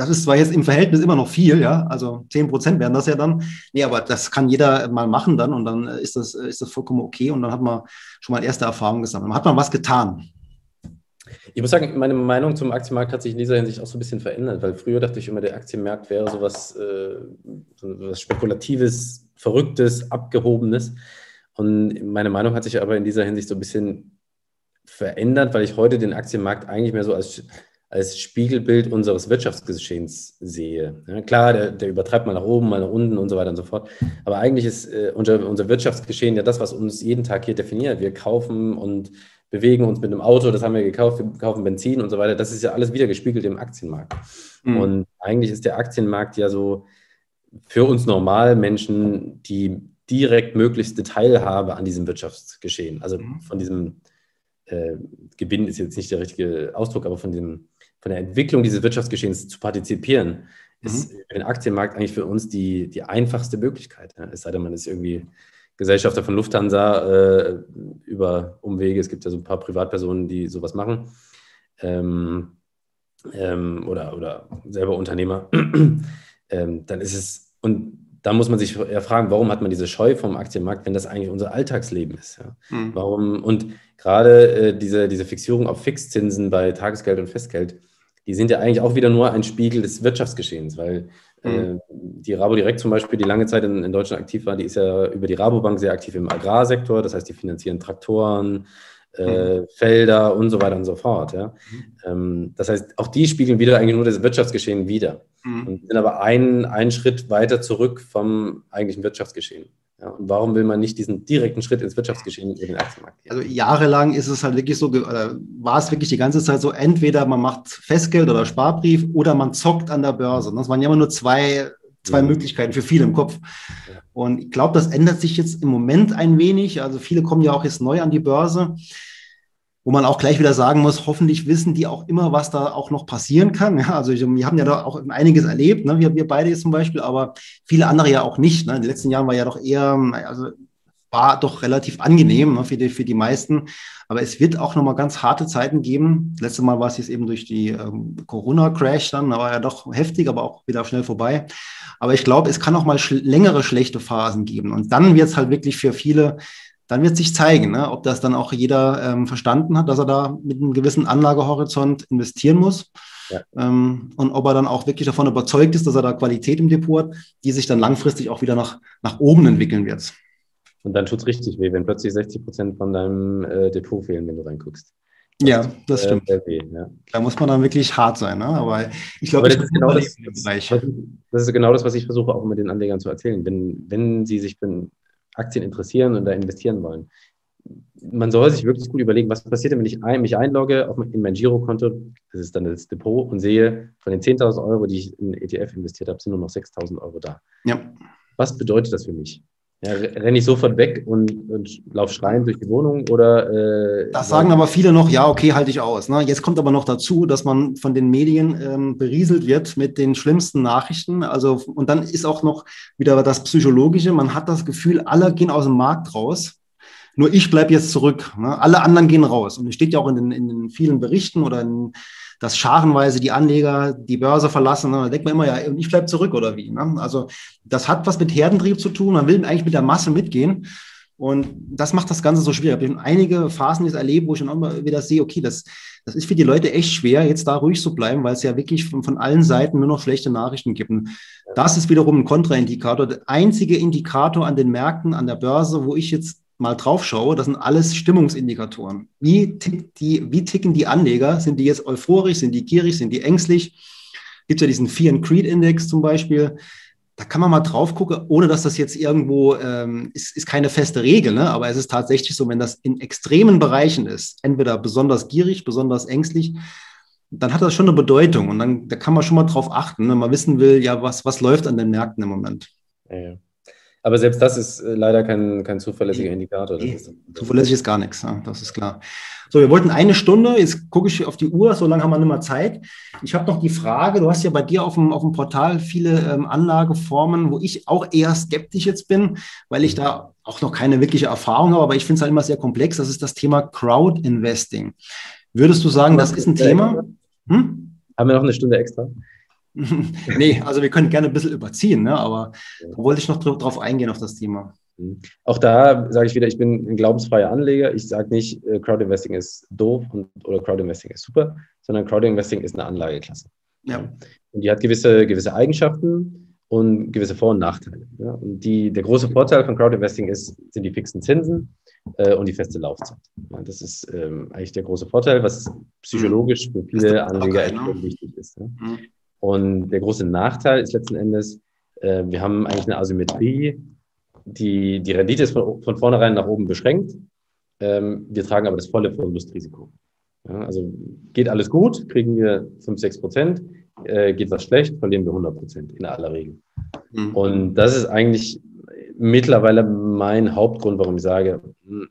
Das ist zwar jetzt im Verhältnis immer noch viel, ja, also 10 Prozent wären das ja dann. Nee, aber das kann jeder mal machen dann und dann ist das, ist das vollkommen okay und dann hat man schon mal erste Erfahrungen gesammelt. Dann hat man was getan. Ich muss sagen, meine Meinung zum Aktienmarkt hat sich in dieser Hinsicht auch so ein bisschen verändert, weil früher dachte ich immer, der Aktienmarkt wäre so was, äh, so was Spekulatives, Verrücktes, Abgehobenes. Und meine Meinung hat sich aber in dieser Hinsicht so ein bisschen verändert, weil ich heute den Aktienmarkt eigentlich mehr so als als Spiegelbild unseres Wirtschaftsgeschehens sehe. Ja, klar, der, der, übertreibt mal nach oben, mal nach unten und so weiter und so fort. Aber eigentlich ist äh, unser, unser Wirtschaftsgeschehen ja das, was uns jeden Tag hier definiert. Wir kaufen und bewegen uns mit einem Auto, das haben wir gekauft, wir kaufen Benzin und so weiter. Das ist ja alles wieder gespiegelt im Aktienmarkt. Mhm. Und eigentlich ist der Aktienmarkt ja so für uns Normalmenschen die direkt möglichste Teilhabe an diesem Wirtschaftsgeschehen. Also mhm. von diesem äh, Gewinn ist jetzt nicht der richtige Ausdruck, aber von dem von der Entwicklung dieses Wirtschaftsgeschehens zu partizipieren, mhm. ist der Aktienmarkt eigentlich für uns die, die einfachste Möglichkeit. Ja. Es sei denn, man ist irgendwie Gesellschafter von Lufthansa äh, über Umwege. Es gibt ja so ein paar Privatpersonen, die sowas machen. Ähm, ähm, oder, oder selber Unternehmer. ähm, dann ist es, und da muss man sich ja fragen, warum hat man diese Scheu vom Aktienmarkt, wenn das eigentlich unser Alltagsleben ist? Ja? Mhm. Warum, und gerade äh, diese, diese Fixierung auf Fixzinsen bei Tagesgeld und Festgeld, die sind ja eigentlich auch wieder nur ein Spiegel des Wirtschaftsgeschehens, weil mhm. äh, die Rabo Direkt zum Beispiel, die lange Zeit in, in, Deutschland aktiv war, die ist ja über die Rabobank sehr aktiv im Agrarsektor, das heißt, die finanzieren Traktoren, äh, mhm. Felder und so weiter und so fort. Ja? Mhm. Ähm, das heißt, auch die spiegeln wieder eigentlich nur das Wirtschaftsgeschehen wieder und sind aber einen, einen Schritt weiter zurück vom eigentlichen Wirtschaftsgeschehen. Ja, und warum will man nicht diesen direkten Schritt ins Wirtschaftsgeschehen in den Aktienmarkt gehen? Also jahrelang ist es halt wirklich so, war es wirklich die ganze Zeit so, entweder man macht Festgeld oder Sparbrief oder man zockt an der Börse. Das waren ja immer nur zwei, zwei mhm. Möglichkeiten für viele im Kopf. Und ich glaube, das ändert sich jetzt im Moment ein wenig. Also viele kommen ja auch jetzt neu an die Börse wo man auch gleich wieder sagen muss, hoffentlich wissen die auch immer, was da auch noch passieren kann. Ja, also wir haben ja da auch einiges erlebt, ne? wir, wir beide jetzt zum Beispiel, aber viele andere ja auch nicht. Ne? In den letzten Jahren war ja doch eher, also war doch relativ angenehm ne, für, die, für die meisten. Aber es wird auch nochmal ganz harte Zeiten geben. Das letzte Mal war es jetzt eben durch die ähm, Corona-Crash dann, da war ja doch heftig, aber auch wieder schnell vorbei. Aber ich glaube, es kann auch mal sch längere schlechte Phasen geben. Und dann wird es halt wirklich für viele dann wird sich zeigen, ne, ob das dann auch jeder ähm, verstanden hat, dass er da mit einem gewissen Anlagehorizont investieren muss. Ja. Ähm, und ob er dann auch wirklich davon überzeugt ist, dass er da Qualität im Depot hat, die sich dann langfristig auch wieder nach, nach oben entwickeln wird. Und dann tut es richtig weh, wenn plötzlich 60 Prozent von deinem äh, Depot fehlen, wenn du reinguckst. Das ja, das stimmt. Äh, weh, ja. Da muss man dann wirklich hart sein. Ne? Aber ich glaube, das, ist genau das, das, ist genau das, was ich versuche auch mit den Anlegern zu erzählen. Wenn, wenn sie sich für Aktien interessieren und da investieren wollen. Man soll sich wirklich gut überlegen, was passiert denn, wenn ich ein, mich einlogge auf, in mein Girokonto, das ist dann das Depot, und sehe, von den 10.000 Euro, die ich in ETF investiert habe, sind nur noch 6.000 Euro da. Ja. Was bedeutet das für mich? Ja, renne ich sofort weg und, und laufe schreiend durch die Wohnung oder? Äh, das sagen aber viele noch, ja, okay, halte ich aus. Ne? Jetzt kommt aber noch dazu, dass man von den Medien ähm, berieselt wird mit den schlimmsten Nachrichten. Also, und dann ist auch noch wieder das Psychologische. Man hat das Gefühl, alle gehen aus dem Markt raus. nur ich bleibe jetzt zurück. Ne? Alle anderen gehen raus. Und es steht ja auch in den, in den vielen Berichten oder in, dass scharenweise die Anleger die Börse verlassen. Ne? Da denkt man immer, ja, ich bleibe zurück oder wie. Ne? Also das hat was mit Herdentrieb zu tun. Man will eigentlich mit der Masse mitgehen. Und das macht das Ganze so schwierig. Ich habe einige Phasen jetzt erlebt, wo ich dann immer wieder sehe, okay, das, das ist für die Leute echt schwer, jetzt da ruhig zu bleiben, weil es ja wirklich von, von allen Seiten nur noch schlechte Nachrichten gibt. Und das ist wiederum ein Kontraindikator. Der einzige Indikator an den Märkten, an der Börse, wo ich jetzt mal drauf schaue, das sind alles Stimmungsindikatoren. Wie, tickt die, wie ticken die Anleger? Sind die jetzt euphorisch? Sind die gierig? Sind die ängstlich? Gibt es ja diesen Fear and Creed Index zum Beispiel da kann man mal drauf gucken, ohne dass das jetzt irgendwo ähm, ist, ist keine feste Regel, ne? aber es ist tatsächlich so, wenn das in extremen Bereichen ist, entweder besonders gierig, besonders ängstlich, dann hat das schon eine Bedeutung und dann da kann man schon mal drauf achten, wenn man wissen will, ja, was, was läuft an den Märkten im Moment. Ja. Aber selbst das ist äh, leider kein, kein zuverlässiger Indikator. Nee, zuverlässig ist gar nichts, ja, das ist klar. So, wir wollten eine Stunde, jetzt gucke ich auf die Uhr, so lange haben wir nicht mehr Zeit. Ich habe noch die Frage, du hast ja bei dir auf dem, auf dem Portal viele ähm, Anlageformen, wo ich auch eher skeptisch jetzt bin, weil ich da auch noch keine wirkliche Erfahrung habe, aber ich finde es halt immer sehr komplex. Das ist das Thema Crowd Investing. Würdest du sagen, das ist ein Thema? Hm? Haben wir noch eine Stunde extra? nee, also wir können gerne ein bisschen überziehen, ne? aber da wollte ich noch drauf eingehen auf das Thema. Mhm. Auch da sage ich wieder, ich bin ein glaubensfreier Anleger. Ich sage nicht, äh, Crowd Investing ist doof und, oder Crowd Investing ist super, sondern Crowd Investing ist eine Anlageklasse. Ja. Und die hat gewisse, gewisse Eigenschaften und gewisse Vor- und Nachteile. Ja. Und die, der große Vorteil von Crowd Investing ist, sind die fixen Zinsen äh, und die feste Laufzeit. Ja, das ist ähm, eigentlich der große Vorteil, was psychologisch für viele Anleger okay, ne? wichtig ist. Ja. Mhm. Und der große Nachteil ist letzten Endes, äh, wir haben eigentlich eine Asymmetrie. Die, die Rendite ist von, von vornherein nach oben beschränkt. Ähm, wir tragen aber das volle Verlustrisiko. Ja, also geht alles gut, kriegen wir 5, 6 Prozent. Äh, geht was schlecht, verlieren wir 100 Prozent in aller Regel. Mhm. Und das ist eigentlich mittlerweile mein Hauptgrund, warum ich sage, hm,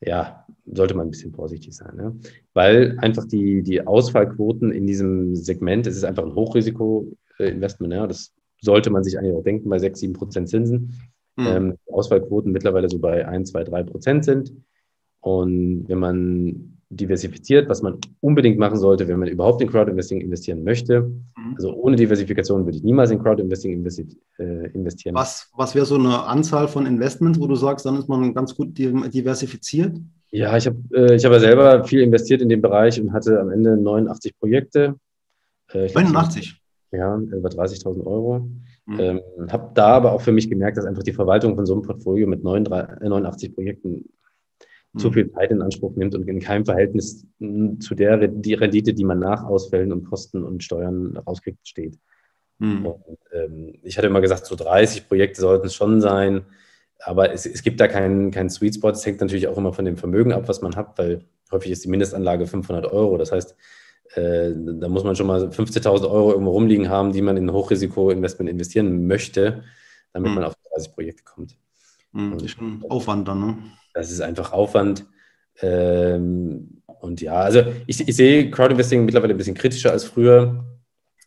ja, sollte man ein bisschen vorsichtig sein. Ja? Weil einfach die, die Ausfallquoten in diesem Segment, es ist einfach ein Hochrisiko-Investment, ja? das sollte man sich eigentlich auch denken bei 6, 7 Prozent Zinsen. Mhm. Ähm, Ausfallquoten mittlerweile so bei 1, 2, 3 Prozent sind. Und wenn man diversifiziert, was man unbedingt machen sollte, wenn man überhaupt in Crowd-Investing investieren möchte. Mhm. Also ohne Diversifikation würde ich niemals in Crowd-Investing investi äh, investieren. Was, was wäre so eine Anzahl von Investments, wo du sagst, dann ist man ganz gut diversifiziert? Ja, ich habe äh, ich hab ja selber viel investiert in dem Bereich und hatte am Ende 89 Projekte. Äh, 89? ja, über 30.000 Euro. Mhm. Ähm, habe da aber auch für mich gemerkt, dass einfach die Verwaltung von so einem Portfolio mit 89 Projekten zu mhm. viel Zeit in Anspruch nimmt und in keinem Verhältnis zu der die Rendite, die man nach Ausfällen und Kosten und Steuern rauskriegt, steht. Mhm. Und, ähm, ich hatte immer gesagt, so 30 Projekte sollten es schon sein, aber es, es gibt da keinen, keinen Sweet Spot. Es hängt natürlich auch immer von dem Vermögen ab, was man hat, weil häufig ist die Mindestanlage 500 Euro. Das heißt, äh, da muss man schon mal 15.000 Euro irgendwo rumliegen haben, die man in ein Hochrisiko-Investment investieren möchte, damit mhm. man auf 30 Projekte kommt. Mhm, das ist schon Aufwand dann, ne? Das ist einfach Aufwand. Ähm, und ja, also ich, ich sehe Crowdinvesting mittlerweile ein bisschen kritischer als früher.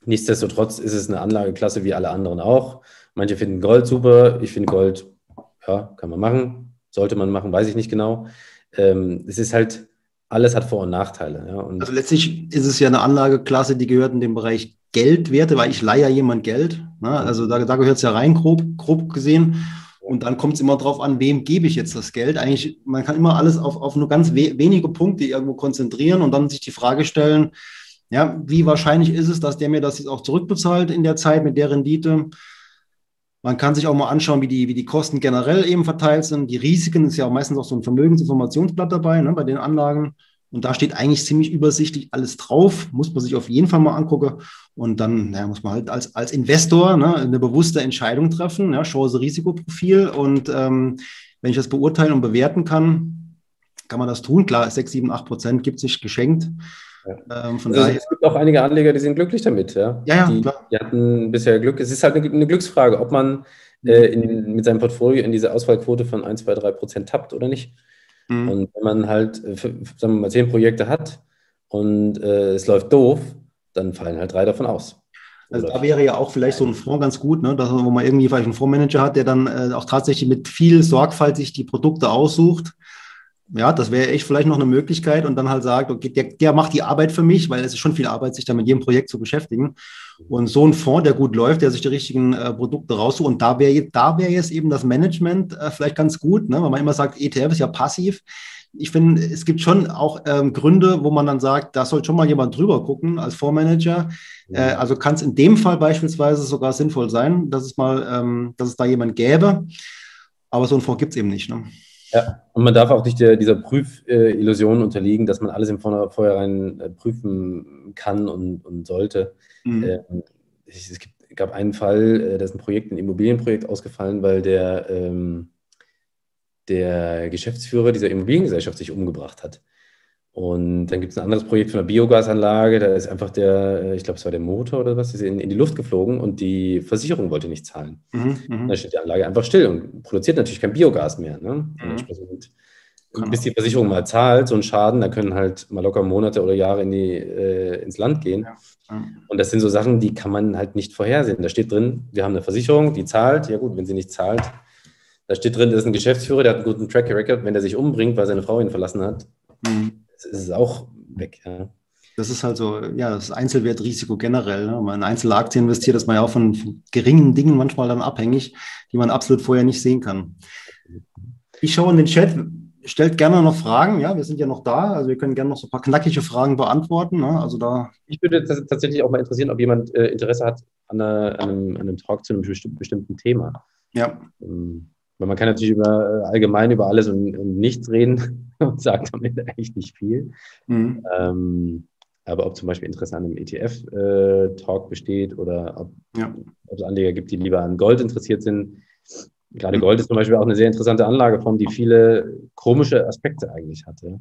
Nichtsdestotrotz ist es eine Anlageklasse wie alle anderen auch. Manche finden Gold super. Ich finde Gold, ja, kann man machen. Sollte man machen, weiß ich nicht genau. Ähm, es ist halt, alles hat Vor- und Nachteile. Ja. Und also letztlich ist es ja eine Anlageklasse, die gehört in den Bereich Geldwerte, weil ich leihe ja jemand Geld. Ne? Also da, da gehört es ja rein, grob, grob gesehen. Und dann kommt es immer darauf an, wem gebe ich jetzt das Geld. Eigentlich, man kann immer alles auf, auf nur ganz we wenige Punkte irgendwo konzentrieren und dann sich die Frage stellen, ja, wie wahrscheinlich ist es, dass der mir das jetzt auch zurückbezahlt in der Zeit mit der Rendite? Man kann sich auch mal anschauen, wie die, wie die Kosten generell eben verteilt sind. Die Risiken ist ja auch meistens auch so ein Vermögensinformationsblatt dabei ne, bei den Anlagen. Und da steht eigentlich ziemlich übersichtlich alles drauf, muss man sich auf jeden Fall mal angucken. Und dann ja, muss man halt als, als Investor ne, eine bewusste Entscheidung treffen, ja, Chance-Risikoprofil. Und ähm, wenn ich das beurteilen und bewerten kann, kann man das tun. Klar, 6, 7, 8 Prozent gibt sich geschenkt. Ja. Ähm, von also daher, es gibt auch einige Anleger, die sind glücklich damit. Ja, ja, ja die, klar. die hatten bisher Glück. Es ist halt eine, eine Glücksfrage, ob man äh, in, mit seinem Portfolio in diese Auswahlquote von 1, 2, 3 Prozent tappt oder nicht. Mhm. Und wenn man halt, äh, sagen wir mal, zehn Projekte hat und äh, es läuft doof, dann fallen halt drei davon aus. Also da wäre ja auch vielleicht so ein Fonds ganz gut, ne? dass, wo man irgendwie vielleicht einen Fondsmanager hat, der dann äh, auch tatsächlich mit viel Sorgfalt sich die Produkte aussucht. Ja, das wäre echt vielleicht noch eine Möglichkeit und dann halt sagt, okay, der, der macht die Arbeit für mich, weil es ist schon viel Arbeit, sich da mit jedem Projekt zu beschäftigen. Und so ein Fonds, der gut läuft, der sich die richtigen äh, Produkte raussucht. Und da wäre da wäre jetzt eben das Management äh, vielleicht ganz gut, ne? weil man immer sagt, ETF ist ja passiv ich finde, es gibt schon auch ähm, Gründe, wo man dann sagt, da soll schon mal jemand drüber gucken als Fondsmanager. Mhm. Äh, also kann es in dem Fall beispielsweise sogar sinnvoll sein, dass es mal, ähm, dass es da jemand gäbe. Aber so ein Fonds gibt es eben nicht. Ne? Ja, und man darf auch nicht der, dieser Prüfillusion unterliegen, dass man alles im Vorhinein äh, prüfen kann und, und sollte. Mhm. Ähm, es gab einen Fall, äh, da ist ein Projekt, ein Immobilienprojekt ausgefallen, weil der ähm, der Geschäftsführer dieser Immobiliengesellschaft sich umgebracht hat. Und dann gibt es ein anderes Projekt von einer Biogasanlage, da ist einfach der, äh, ich glaube, es war der Motor oder was, ist in, in, die Luft geflogen und die Versicherung wollte nicht zahlen. Mhm, mhm. dann steht die Anlage einfach still und produziert natürlich kein Biogas mehr. Ne? Mhm. bis die Versicherung mal zahlt, so ein Schaden, da können halt mal locker Monate oder Jahre in die, äh, ins Land gehen. Ja. Und das sind so Sachen, die kann man halt nicht vorhersehen. Da steht drin, wir haben eine Versicherung, die zahlt. Ja gut, wenn sie nicht zahlt, da steht drin, das ist ein Geschäftsführer, der hat einen guten Track Record. Wenn der sich umbringt, weil seine Frau ihn verlassen hat, ist es auch weg. Ja. Das ist halt so, ja, das Einzelwertrisiko generell. Ne? Wenn man in Einzelaktien investiert, ist man ja auch von, von geringen Dingen manchmal dann abhängig, die man absolut vorher nicht sehen kann. Ich schaue in den Chat, stellt gerne noch Fragen. Ja, wir sind ja noch da. Also wir können gerne noch so ein paar knackige Fragen beantworten. Ne? Also da ich würde tatsächlich auch mal interessieren, ob jemand äh, Interesse hat an, einer, an, einem, an, einem, Talk zu einem bestimmten Thema. Ja. Ähm, weil man kann natürlich über, äh, allgemein über alles und, und nichts reden und sagt am Ende eigentlich nicht viel. Mhm. Ähm, aber ob zum Beispiel Interesse an einem ETF-Talk äh, besteht oder ob, ja. ob, es Anleger gibt, die lieber an Gold interessiert sind. Gerade mhm. Gold ist zum Beispiel auch eine sehr interessante Anlageform, die viele komische Aspekte eigentlich hatte.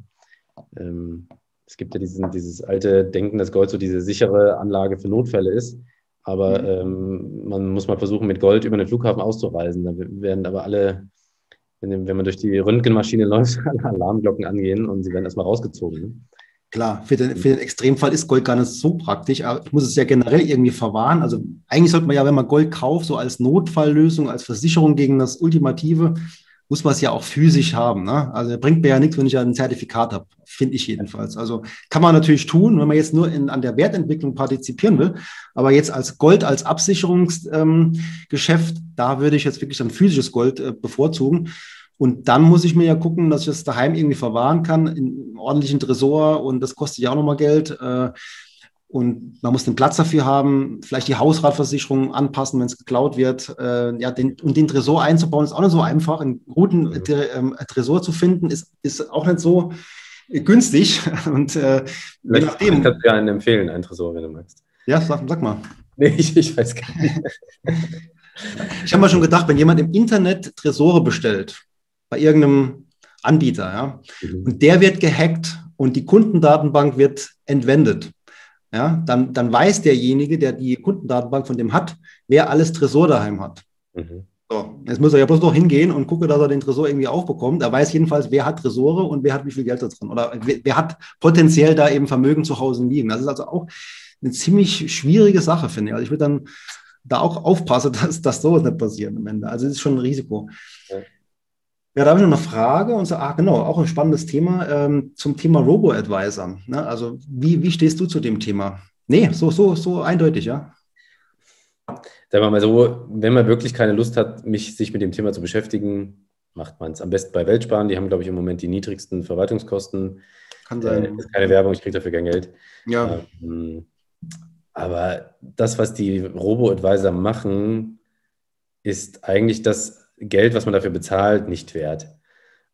Ähm, es gibt ja diesen, dieses alte Denken, dass Gold so diese sichere Anlage für Notfälle ist. Aber mhm. ähm, man muss mal versuchen, mit Gold über den Flughafen auszureisen. Da werden aber alle, wenn, wenn man durch die Röntgenmaschine läuft, alle Alarmglocken angehen und sie werden erstmal rausgezogen. Ne? Klar, für den, für den Extremfall ist Gold gar nicht so praktisch, aber ich muss es ja generell irgendwie verwahren. Also eigentlich sollte man ja, wenn man Gold kauft, so als Notfalllösung, als Versicherung gegen das Ultimative, muss man es ja auch physisch haben. Ne? Also bringt mir ja nichts, wenn ich ja ein Zertifikat habe, finde ich jedenfalls. Also kann man natürlich tun, wenn man jetzt nur in, an der Wertentwicklung partizipieren will. Aber jetzt als Gold, als Absicherungsgeschäft, ähm, da würde ich jetzt wirklich ein physisches Gold äh, bevorzugen. Und dann muss ich mir ja gucken, dass ich das daheim irgendwie verwahren kann, in ordentlichen Tresor. Und das kostet ja auch nochmal Geld. Äh, und man muss den Platz dafür haben, vielleicht die Hausratversicherung anpassen, wenn es geklaut wird. Äh, ja, den, und den Tresor einzubauen, ist auch nicht so einfach. Einen guten ähm, Tresor zu finden, ist, ist auch nicht so günstig. Und äh, je nachdem. Ich kann dir einen empfehlen, einen Tresor, wenn du magst. Ja, sag, sag mal. Nee, ich, ich weiß gar nicht. ich habe mal schon gedacht, wenn jemand im Internet Tresore bestellt, bei irgendeinem Anbieter, ja, mhm. und der wird gehackt und die Kundendatenbank wird entwendet ja, dann, dann weiß derjenige, der die Kundendatenbank von dem hat, wer alles Tresor daheim hat. Mhm. So, jetzt muss er ja bloß noch hingehen und gucke, dass er den Tresor irgendwie aufbekommt. Er weiß jedenfalls, wer hat Tresore und wer hat wie viel Geld da drin. Oder wer, wer hat potenziell da eben Vermögen zu Hause liegen. Das ist also auch eine ziemlich schwierige Sache, finde ich. Also ich würde dann da auch aufpassen, dass, dass sowas nicht passiert am Ende. Also es ist schon ein Risiko. Ja. Ja, da habe ich noch eine Frage und so, ah, genau, auch ein spannendes Thema ähm, zum Thema Robo-Advisor. Ne? Also, wie, wie stehst du zu dem Thema? Nee, so, so, so eindeutig, ja. Sagen wir mal so, wenn man wirklich keine Lust hat, mich, sich mit dem Thema zu beschäftigen, macht man es am besten bei Weltsparen. Die haben, glaube ich, im Moment die niedrigsten Verwaltungskosten. Kann sein. Äh, ist keine Werbung, ich kriege dafür kein Geld. Ja. Ähm, aber das, was die Robo-Advisor machen, ist eigentlich das Geld, was man dafür bezahlt, nicht wert.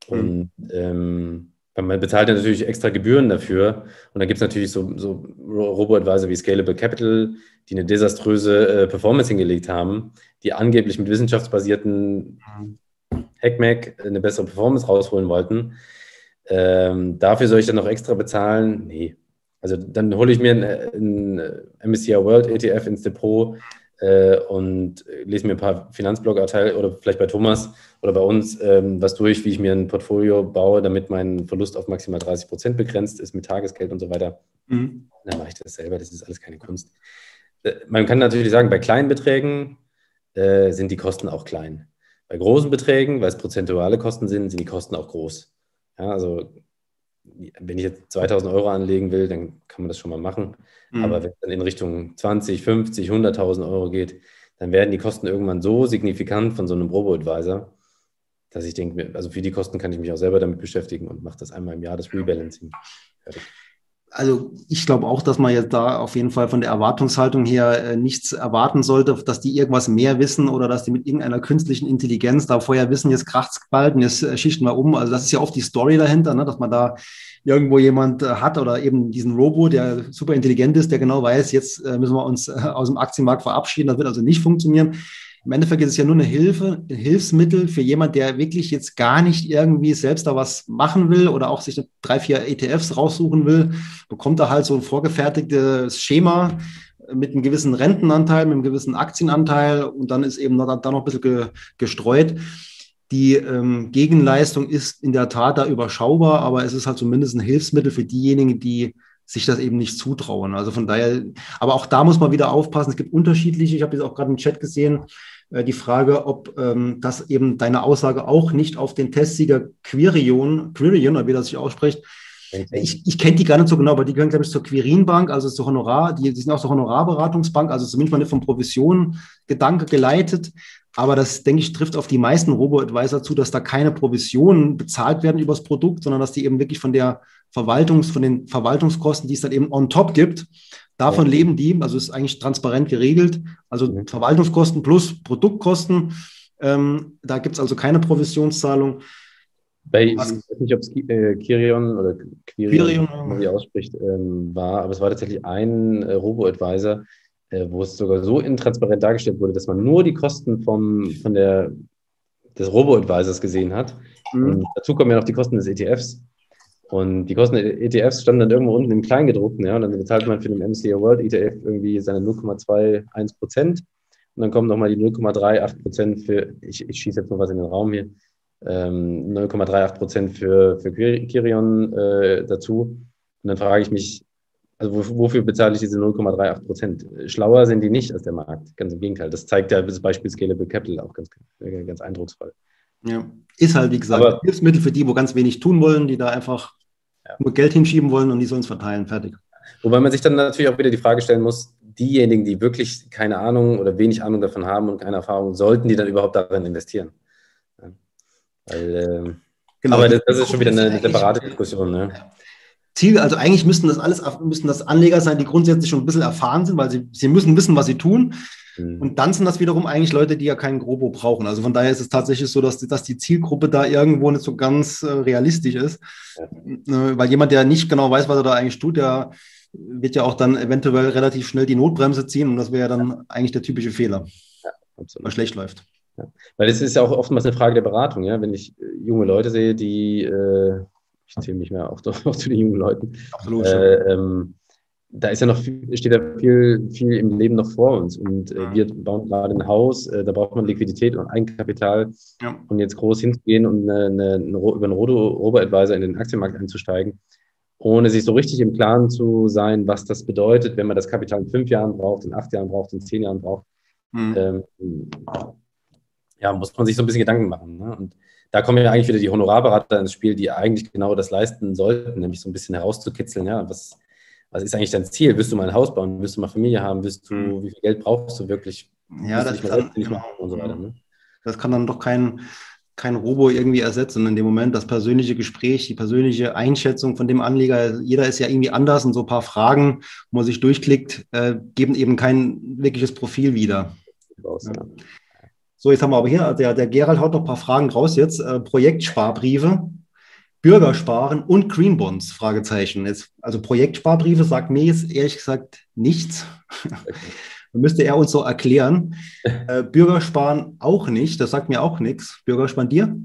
Und mhm. ähm, man bezahlt ja natürlich extra Gebühren dafür. Und dann gibt es natürlich so, so Robo-Advisor wie Scalable Capital, die eine desaströse äh, Performance hingelegt haben, die angeblich mit wissenschaftsbasierten Hackmack eine bessere Performance rausholen wollten. Ähm, dafür soll ich dann noch extra bezahlen? Nee. Also dann hole ich mir einen, einen MSCI World ETF ins Depot, äh, und lese mir ein paar Finanzblog-Artikel oder vielleicht bei Thomas oder bei uns ähm, was durch, wie ich mir ein Portfolio baue, damit mein Verlust auf maximal 30 Prozent begrenzt ist mit Tagesgeld und so weiter. Mhm. Dann mache ich das selber, das ist alles keine Kunst. äh, man kann natürlich sagen, bei kleinen Beträgen äh, sind die Kosten auch klein. Bei großen Beträgen, weil es prozentuale Kosten sind, sind die Kosten auch groß. Ja, also wenn ich jetzt 2000 Euro anlegen will, dann kann man das schon mal machen. Mhm. Aber wenn es dann in Richtung 20, 50, 100.000 Euro geht, dann werden die Kosten irgendwann so signifikant von so einem Robo-Advisor, dass ich denke, also für die Kosten kann ich mich auch selber damit beschäftigen und mache das einmal im Jahr, das Rebalancing. Fertig also ich glaube auch, dass man jetzt da auf jeden Fall von der Erwartungshaltung her äh, nichts erwarten sollte, dass die irgendwas mehr wissen oder dass die mit irgendeiner künstlichen Intelligenz da vorher wissen, jetzt kracht's bald und jetzt äh, schichten wir um. Also das ist ja oft die Story dahinter, ne? dass man da irgendwo jemand äh, hat oder eben diesen Robo, der super intelligent ist, der genau weiß, jetzt äh, müssen wir uns äh, aus dem Aktienmarkt verabschieden. Das wird also nicht funktionieren. Im Endeffekt ist es ja nur eine Hilfe, ein Hilfsmittel für jemand, der wirklich jetzt gar nicht irgendwie selbst da was machen will oder auch sich drei, vier ETFs raussuchen will, bekommt er halt so ein vorgefertigtes Schema mit einem gewissen Rentenanteil, mit einem gewissen Aktienanteil und dann ist eben da noch ein bisschen ge, gestreut. Die ähm, Gegenleistung ist in der Tat da überschaubar, aber es ist halt zumindest ein Hilfsmittel für diejenigen, die sich das eben nicht zutrauen. Also von daher, aber auch da muss man wieder aufpassen. Es gibt unterschiedliche, ich habe jetzt auch gerade im Chat gesehen, die Frage, ob ähm, das eben deine Aussage auch nicht auf den Testsieger Quirion, Quirion, oder wie das sich ausspricht, ich, ich kenne die gar nicht so genau, aber die gehören, glaube ich, zur Quirin-Bank, also zur Honorar, die, die sind auch zur Honorarberatungsbank, also zumindest mal nicht von Provision Gedanke geleitet. Aber das, denke ich, trifft auf die meisten Robo-Advisor zu, dass da keine Provisionen bezahlt werden übers Produkt, sondern dass die eben wirklich von der Verwaltungs, von den Verwaltungskosten, die es dann eben on top gibt, Davon ja. leben die, also ist eigentlich transparent geregelt. Also mhm. Verwaltungskosten plus Produktkosten. Ähm, da gibt es also keine Provisionszahlung. Bei, ich weiß nicht, ob es äh, Kirion oder Quirion, Quirion wie ausspricht, ähm, war, aber es war tatsächlich ein äh, Robo-Advisor, äh, wo es sogar so intransparent dargestellt wurde, dass man nur die Kosten vom, von der, des Robo-Advisors gesehen hat. Mhm. Und dazu kommen ja noch die Kosten des ETFs. Und die Kosten der ETFs standen dann irgendwo unten im Kleingedruckten, ja, und dann bezahlt man für den MCA World ETF irgendwie seine 0,21 Prozent. Und dann kommen nochmal die 0,38 Prozent für, ich, ich schieße jetzt noch was in den Raum hier, ähm, 0,38 Prozent für, für Kirion äh, dazu. Und dann frage ich mich, also wofür bezahle ich diese 0,38 Prozent? Schlauer sind die nicht als der Markt. Ganz im Gegenteil. Das zeigt ja das Beispiel Scalable Capital auch ganz, ganz eindrucksvoll. Ja, ist halt, wie gesagt, Aber, Hilfsmittel für die, wo ganz wenig tun wollen, die da einfach ja. nur Geld hinschieben wollen und die sollen es verteilen. Fertig. Wobei man sich dann natürlich auch wieder die Frage stellen muss, diejenigen, die wirklich keine Ahnung oder wenig Ahnung davon haben und keine Erfahrung, sollten die dann überhaupt darin investieren? Ja. Weil, äh, genau, aber das, das, ist schon wieder eine, eine separate Diskussion. Ne? Ziel, also eigentlich müssten das alles, müssten das Anleger sein, die grundsätzlich schon ein bisschen erfahren sind, weil sie, sie müssen wissen, was sie tun. Mhm. Und dann sind das wiederum eigentlich Leute, die ja keinen Grobo brauchen. Also von daher ist es tatsächlich so, dass, dass die Zielgruppe da irgendwo nicht so ganz äh, realistisch ist. Ja. Äh, weil jemand, der nicht genau weiß, was er da eigentlich tut, der wird ja auch dann eventuell relativ schnell die Notbremse ziehen und das wäre ja dann eigentlich der typische Fehler, ja, weil schlecht läuft. Ja. Weil es ist ja auch oftmals eine Frage der Beratung, ja. Wenn ich äh, junge Leute sehe, die, äh, ich zähle mich mehr auch, auch zu den jungen Leuten, Absolut, äh, ähm, da ist ja noch viel, steht ja viel, viel im Leben noch vor uns. Und äh, wir bauen gerade ein Haus, äh, da braucht man Liquidität und Eigenkapital. Ja. Und jetzt groß hinzugehen und eine, eine, eine, über einen Robo-Advisor in den Aktienmarkt einzusteigen, ohne sich so richtig im Klaren zu sein, was das bedeutet, wenn man das Kapital in fünf Jahren braucht, in acht Jahren braucht, in zehn Jahren braucht. Mhm. Ähm, ja, muss man sich so ein bisschen Gedanken machen. Ne? Und da kommen ja eigentlich wieder die Honorarberater ins Spiel, die eigentlich genau das leisten sollten, nämlich so ein bisschen herauszukitzeln, ja, was, was ist eigentlich dein Ziel? Willst du mal ein Haus bauen? Willst du mal Familie haben? Willst du, mhm. wie viel Geld brauchst du wirklich? Ja, das kann, genau. so weiter, ne? das kann dann doch kein, kein Robo irgendwie ersetzen in dem Moment. Das persönliche Gespräch, die persönliche Einschätzung von dem Anleger, jeder ist ja irgendwie anders und so ein paar Fragen, wo man sich durchklickt, äh, geben eben kein wirkliches Profil wieder. ja. So, jetzt haben wir aber hier, der, der Gerald haut noch ein paar Fragen raus jetzt. Äh, Projektsparbriefe. Bürgersparen und Green Bonds? Fragezeichen. Jetzt, also Projektsparbriefe sagt mir jetzt ehrlich gesagt nichts. müsste er uns so erklären. Äh, Bürgersparen auch nicht. Das sagt mir auch nichts. Bürgersparen dir?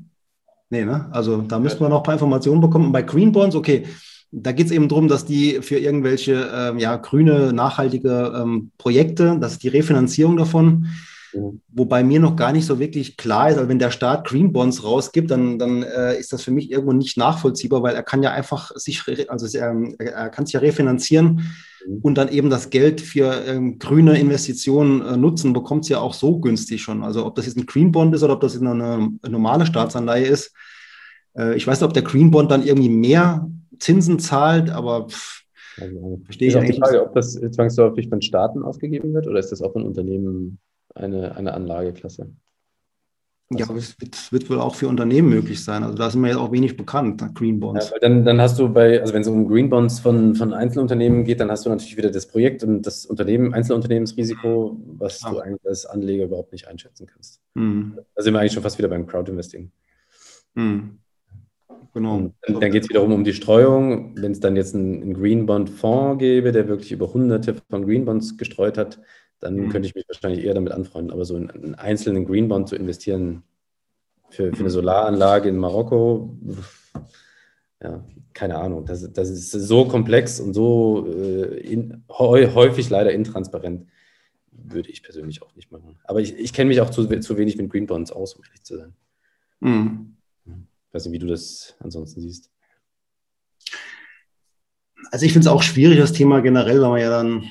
Nee, ne? Also da müssten wir noch ein paar Informationen bekommen. Und bei Green Bonds, okay, da geht es eben darum, dass die für irgendwelche ähm, ja, grüne, nachhaltige ähm, Projekte, das ist die Refinanzierung davon, Wobei mir noch gar nicht so wirklich klar ist, also wenn der Staat Green Bonds rausgibt, dann, dann äh, ist das für mich irgendwo nicht nachvollziehbar, weil er kann ja einfach sich, also er, er kann sich ja refinanzieren mhm. und dann eben das Geld für ähm, grüne Investitionen äh, nutzen, bekommt es ja auch so günstig schon. Also ob das jetzt ein Green Bond ist oder ob das jetzt eine, normale Staatsanleihe ist. Äh, ich weiß nicht, ob der Green Bond dann irgendwie mehr Zinsen zahlt, aber pff, also, verstehe ich auch die Frage, ob das zwangsläufig von Staaten ausgegeben wird oder ist das auch von Unternehmen eine, eine Anlageklasse? Ja, aber es wird, wird, wohl auch für Unternehmen möglich sein. Also da sind wir jetzt auch wenig bekannt, Green Bonds. Ja, dann, dann hast du bei, also wenn es um Green Bonds von, von Einzelunternehmen geht, dann hast du natürlich wieder das Projekt und das Unternehmen, Einzelunternehmensrisiko, was ja. du eigentlich als Anleger überhaupt nicht einschätzen kannst. Mhm. Da sind wir eigentlich schon fast wieder beim Crowdinvesting. Mhm. Genau. Und dann, dann geht es wiederum um die Streuung. Wenn es dann jetzt einen, einen Green Bond Fonds gäbe, der wirklich über hunderte von Green Bonds gestreut hat, dann mhm. könnte ich mich wahrscheinlich eher damit anfreunden. Aber so in einen einzelnen Green Bond zu investieren für, für eine Solaranlage in Marokko, ja, keine Ahnung. Das, das ist so komplex und so äh, in, häufig leider intransparent. Würde ich persönlich auch nicht machen. Aber ich, ich kenne mich auch zu, zu wenig mit Green Bonds aus, um ehrlich zu sein. Mhm. Ich weiß nicht, wie du das ansonsten siehst. Also ich finde es auch schwierig, das Thema generell, weil man ja dann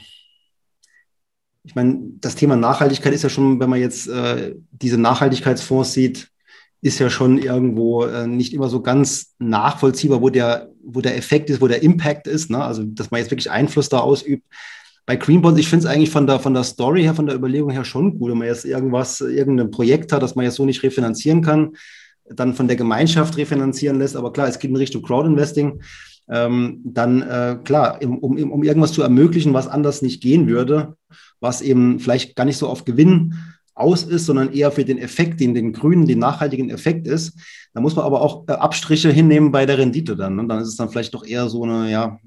ich meine, das Thema Nachhaltigkeit ist ja schon, wenn man jetzt äh, diese Nachhaltigkeitsfonds sieht, ist ja schon irgendwo äh, nicht immer so ganz nachvollziehbar, wo der, wo der Effekt ist, wo der Impact ist. Ne? Also, dass man jetzt wirklich Einfluss da ausübt. Bei Green Bonds, ich finde es eigentlich von der, von der Story her, von der Überlegung her schon gut, wenn man jetzt irgendwas, irgendein Projekt hat, das man jetzt so nicht refinanzieren kann, dann von der Gemeinschaft refinanzieren lässt. Aber klar, es geht in Richtung Crowdinvesting. Ähm, dann äh, klar, um, um, um irgendwas zu ermöglichen, was anders nicht gehen würde, was eben vielleicht gar nicht so auf Gewinn aus ist, sondern eher für den Effekt, den den Grünen, den nachhaltigen Effekt ist. Da muss man aber auch äh, Abstriche hinnehmen bei der Rendite dann. Und ne? dann ist es dann vielleicht doch eher so eine, ja,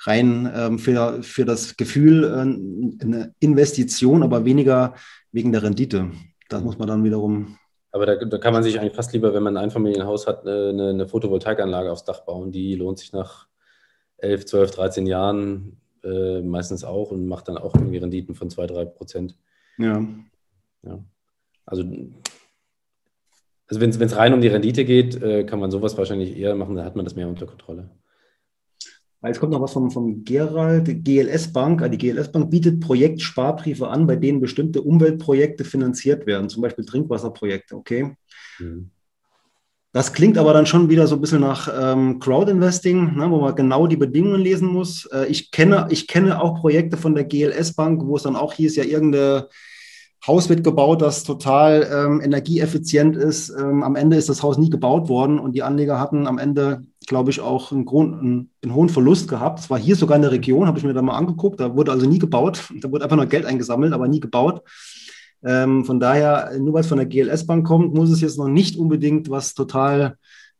rein ähm, für, für das Gefühl äh, eine Investition, aber weniger wegen der Rendite. Das muss man dann wiederum. Aber da, da, kann man sich eigentlich fast lieber, wenn man ein Einfamilienhaus hat, eine, eine Photovoltaikanlage aufs Dach bauen. Die lohnt sich nach 11, 12, 13 Jahren äh, meistens auch und macht dann auch irgendwie Renditen von 2, 3 Prozent. Ja. ja. Also, also wenn es rein um die Rendite geht, äh, kann man sowas wahrscheinlich eher machen, dann hat man das mehr unter Kontrolle. Jetzt kommt noch was vom, vom Gerald, GLS Bank. Die GLS Bank bietet Projektsparbriefe an, bei denen bestimmte Umweltprojekte finanziert werden, zum Beispiel Trinkwasserprojekte, okay? Mhm. Das klingt aber dann schon wieder so ein bisschen nach ähm, Crowdinvesting, ne, wo man genau die Bedingungen lesen muss. Äh, ich, kenne, ich kenne auch Projekte von der GLS Bank, wo es dann auch hieß, ja, irgendein Haus wird gebaut, das total ähm, energieeffizient ist. Ähm, am Ende ist das Haus nie gebaut worden und die Anleger hatten am Ende, glaube ich, auch einen, Grund, einen, einen hohen Verlust gehabt. Es war hier sogar in der Region, habe ich mir da mal angeguckt. Da wurde also nie gebaut. Da wurde einfach nur Geld eingesammelt, aber nie gebaut. Ähm, von daher, nur weil es von der GLS-Bank kommt, muss es jetzt noch nicht unbedingt was total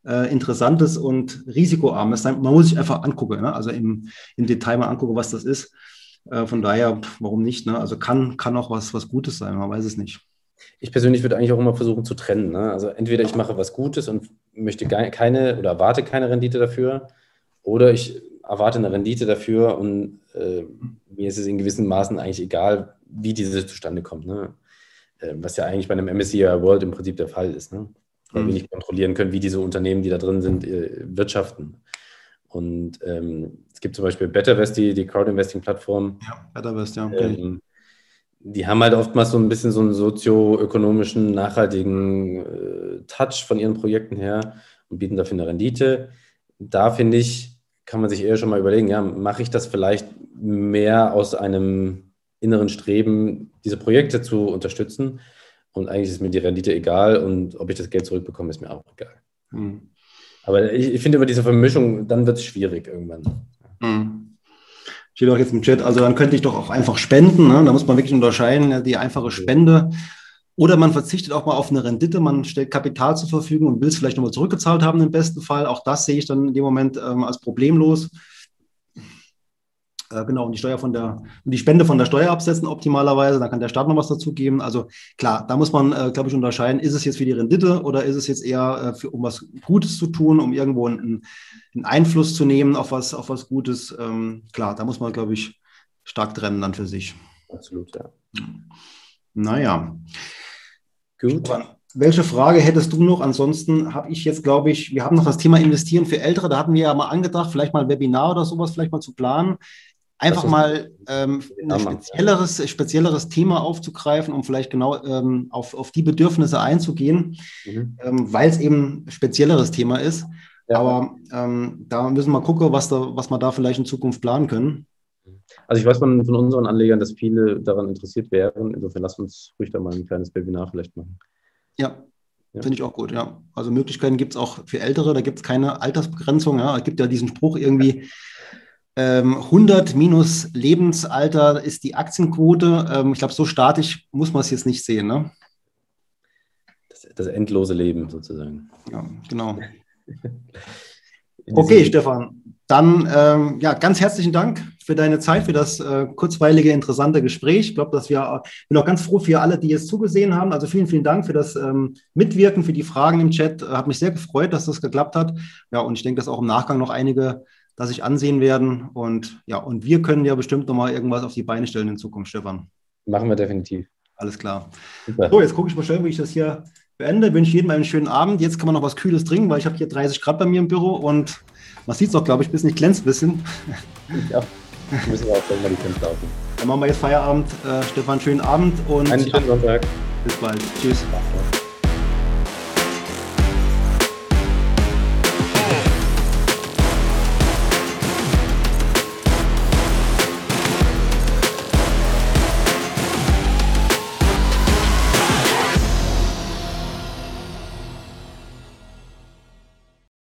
äh, Interessantes und Risikoarmes sein. Man muss sich einfach angucken, ne? also im, im Detail mal angucken, was das ist. Äh, von daher, warum nicht? Ne? Also kann, kann auch was, was Gutes sein, man weiß es nicht. Ich persönlich würde eigentlich auch immer versuchen zu trennen. Ne? Also entweder ich mache was Gutes und möchte keine oder erwarte keine Rendite dafür, oder ich erwarte eine Rendite dafür und äh, mir ist es in gewissen Maßen eigentlich egal, wie diese zustande kommt. Ne? Ähm, was ja eigentlich bei einem MSCI World im Prinzip der Fall ist, ne? weil mhm. wir nicht kontrollieren können, wie diese Unternehmen, die da drin sind, äh, wirtschaften. Und ähm, es gibt zum Beispiel BetterVest, die, die Crowd-Investing-Plattform. Ja, BetterVest, ja. Okay. Ähm, die haben halt oftmals so ein bisschen so einen sozioökonomischen, nachhaltigen äh, Touch von ihren Projekten her und bieten dafür eine Rendite. Da finde ich, kann man sich eher schon mal überlegen, ja, mache ich das vielleicht mehr aus einem inneren Streben, diese Projekte zu unterstützen. Und eigentlich ist mir die Rendite egal und ob ich das Geld zurückbekomme, ist mir auch egal. Mhm. Aber ich, ich, finde über diese Vermischung, dann wird es schwierig irgendwann. Mhm. Steht auch jetzt im Chat, also dann könnte ich doch auch einfach spenden. Ne? Da muss man wirklich unterscheiden, die einfache Spende. Oder man verzichtet auch mal auf eine Rendite, man stellt Kapital zur Verfügung und will es vielleicht nochmal zurückgezahlt haben im besten Fall. Auch das sehe ich dann in dem Moment ähm, als problemlos. Äh, genau, und die Steuer von der, und die Spende von der Steuer absetzen optimalerweise, dann kann der Staat noch was dazugeben. Also klar, da muss man, äh, glaube ich, unterscheiden, ist es jetzt für die Rendite oder ist es jetzt eher, äh, für, um was Gutes zu tun, um irgendwo einen, einen, Einfluss zu nehmen auf was, auf was Gutes. Ähm, klar, da muss man, glaube ich, stark trennen dann für sich. Absolut, ja. Naja. Gut. Welche Frage hättest du noch? Ansonsten habe ich jetzt, glaube ich, wir haben noch das Thema Investieren für Ältere. Da hatten wir ja mal angedacht, vielleicht mal ein Webinar oder sowas vielleicht mal zu planen einfach mal ähm, ein spezielleres, spezielleres Thema aufzugreifen, um vielleicht genau ähm, auf, auf die Bedürfnisse einzugehen, mhm. ähm, weil es eben ein spezielleres Thema ist. Ja. Aber ähm, da müssen wir gucken, was, da, was wir da vielleicht in Zukunft planen können. Also ich weiß von, von unseren Anlegern, dass viele daran interessiert wären. Insofern lass uns ruhig da mal ein kleines Webinar vielleicht machen. Ja, ja. Finde ich auch gut, ja. Also Möglichkeiten gibt es auch für Ältere, da gibt es keine Altersbegrenzung. Ja. Es gibt ja diesen Spruch irgendwie, 100 minus Lebensalter ist die Aktienquote. Ähm, ich glaube, so statisch muss man es jetzt nicht sehen. Ne? Das, das endlose Leben sozusagen. Ja, genau. Okay, Stefan. Dann ähm, ja, ganz herzlichen Dank für deine Zeit, für das äh, kurzweilige, interessante Gespräch. Ich glaube, dass wir ich bin auch ganz froh für alle, die jetzt zugesehen haben. Also vielen, vielen Dank für das ähm, Mitwirken, für die Fragen im Chat. Hat mich sehr gefreut, dass das geklappt hat. Ja, und ich denke, dass auch im Nachgang noch einige das sich ansehen werden. Und ja, und wir können ja bestimmt nochmal irgendwas auf die Beine stellen in Zukunft, Stefan. Machen wir definitiv. Alles klar. Super. So, jetzt gucke ich mal schnell, wie ich das hier beende. Wünsche jedem einen schönen Abend. Jetzt kann man noch was Kühles trinken, weil ich habe hier 30 Grad bei mir im Büro und man sieht es auch, glaube ich, bis nicht glänzt ein bisschen. Ja, müssen wir auch mal die Fenster aufnehmen. Dann machen wir jetzt Feierabend. Äh, Stefan, schönen Abend und einen schönen Sonntag. Bis bald. Tschüss.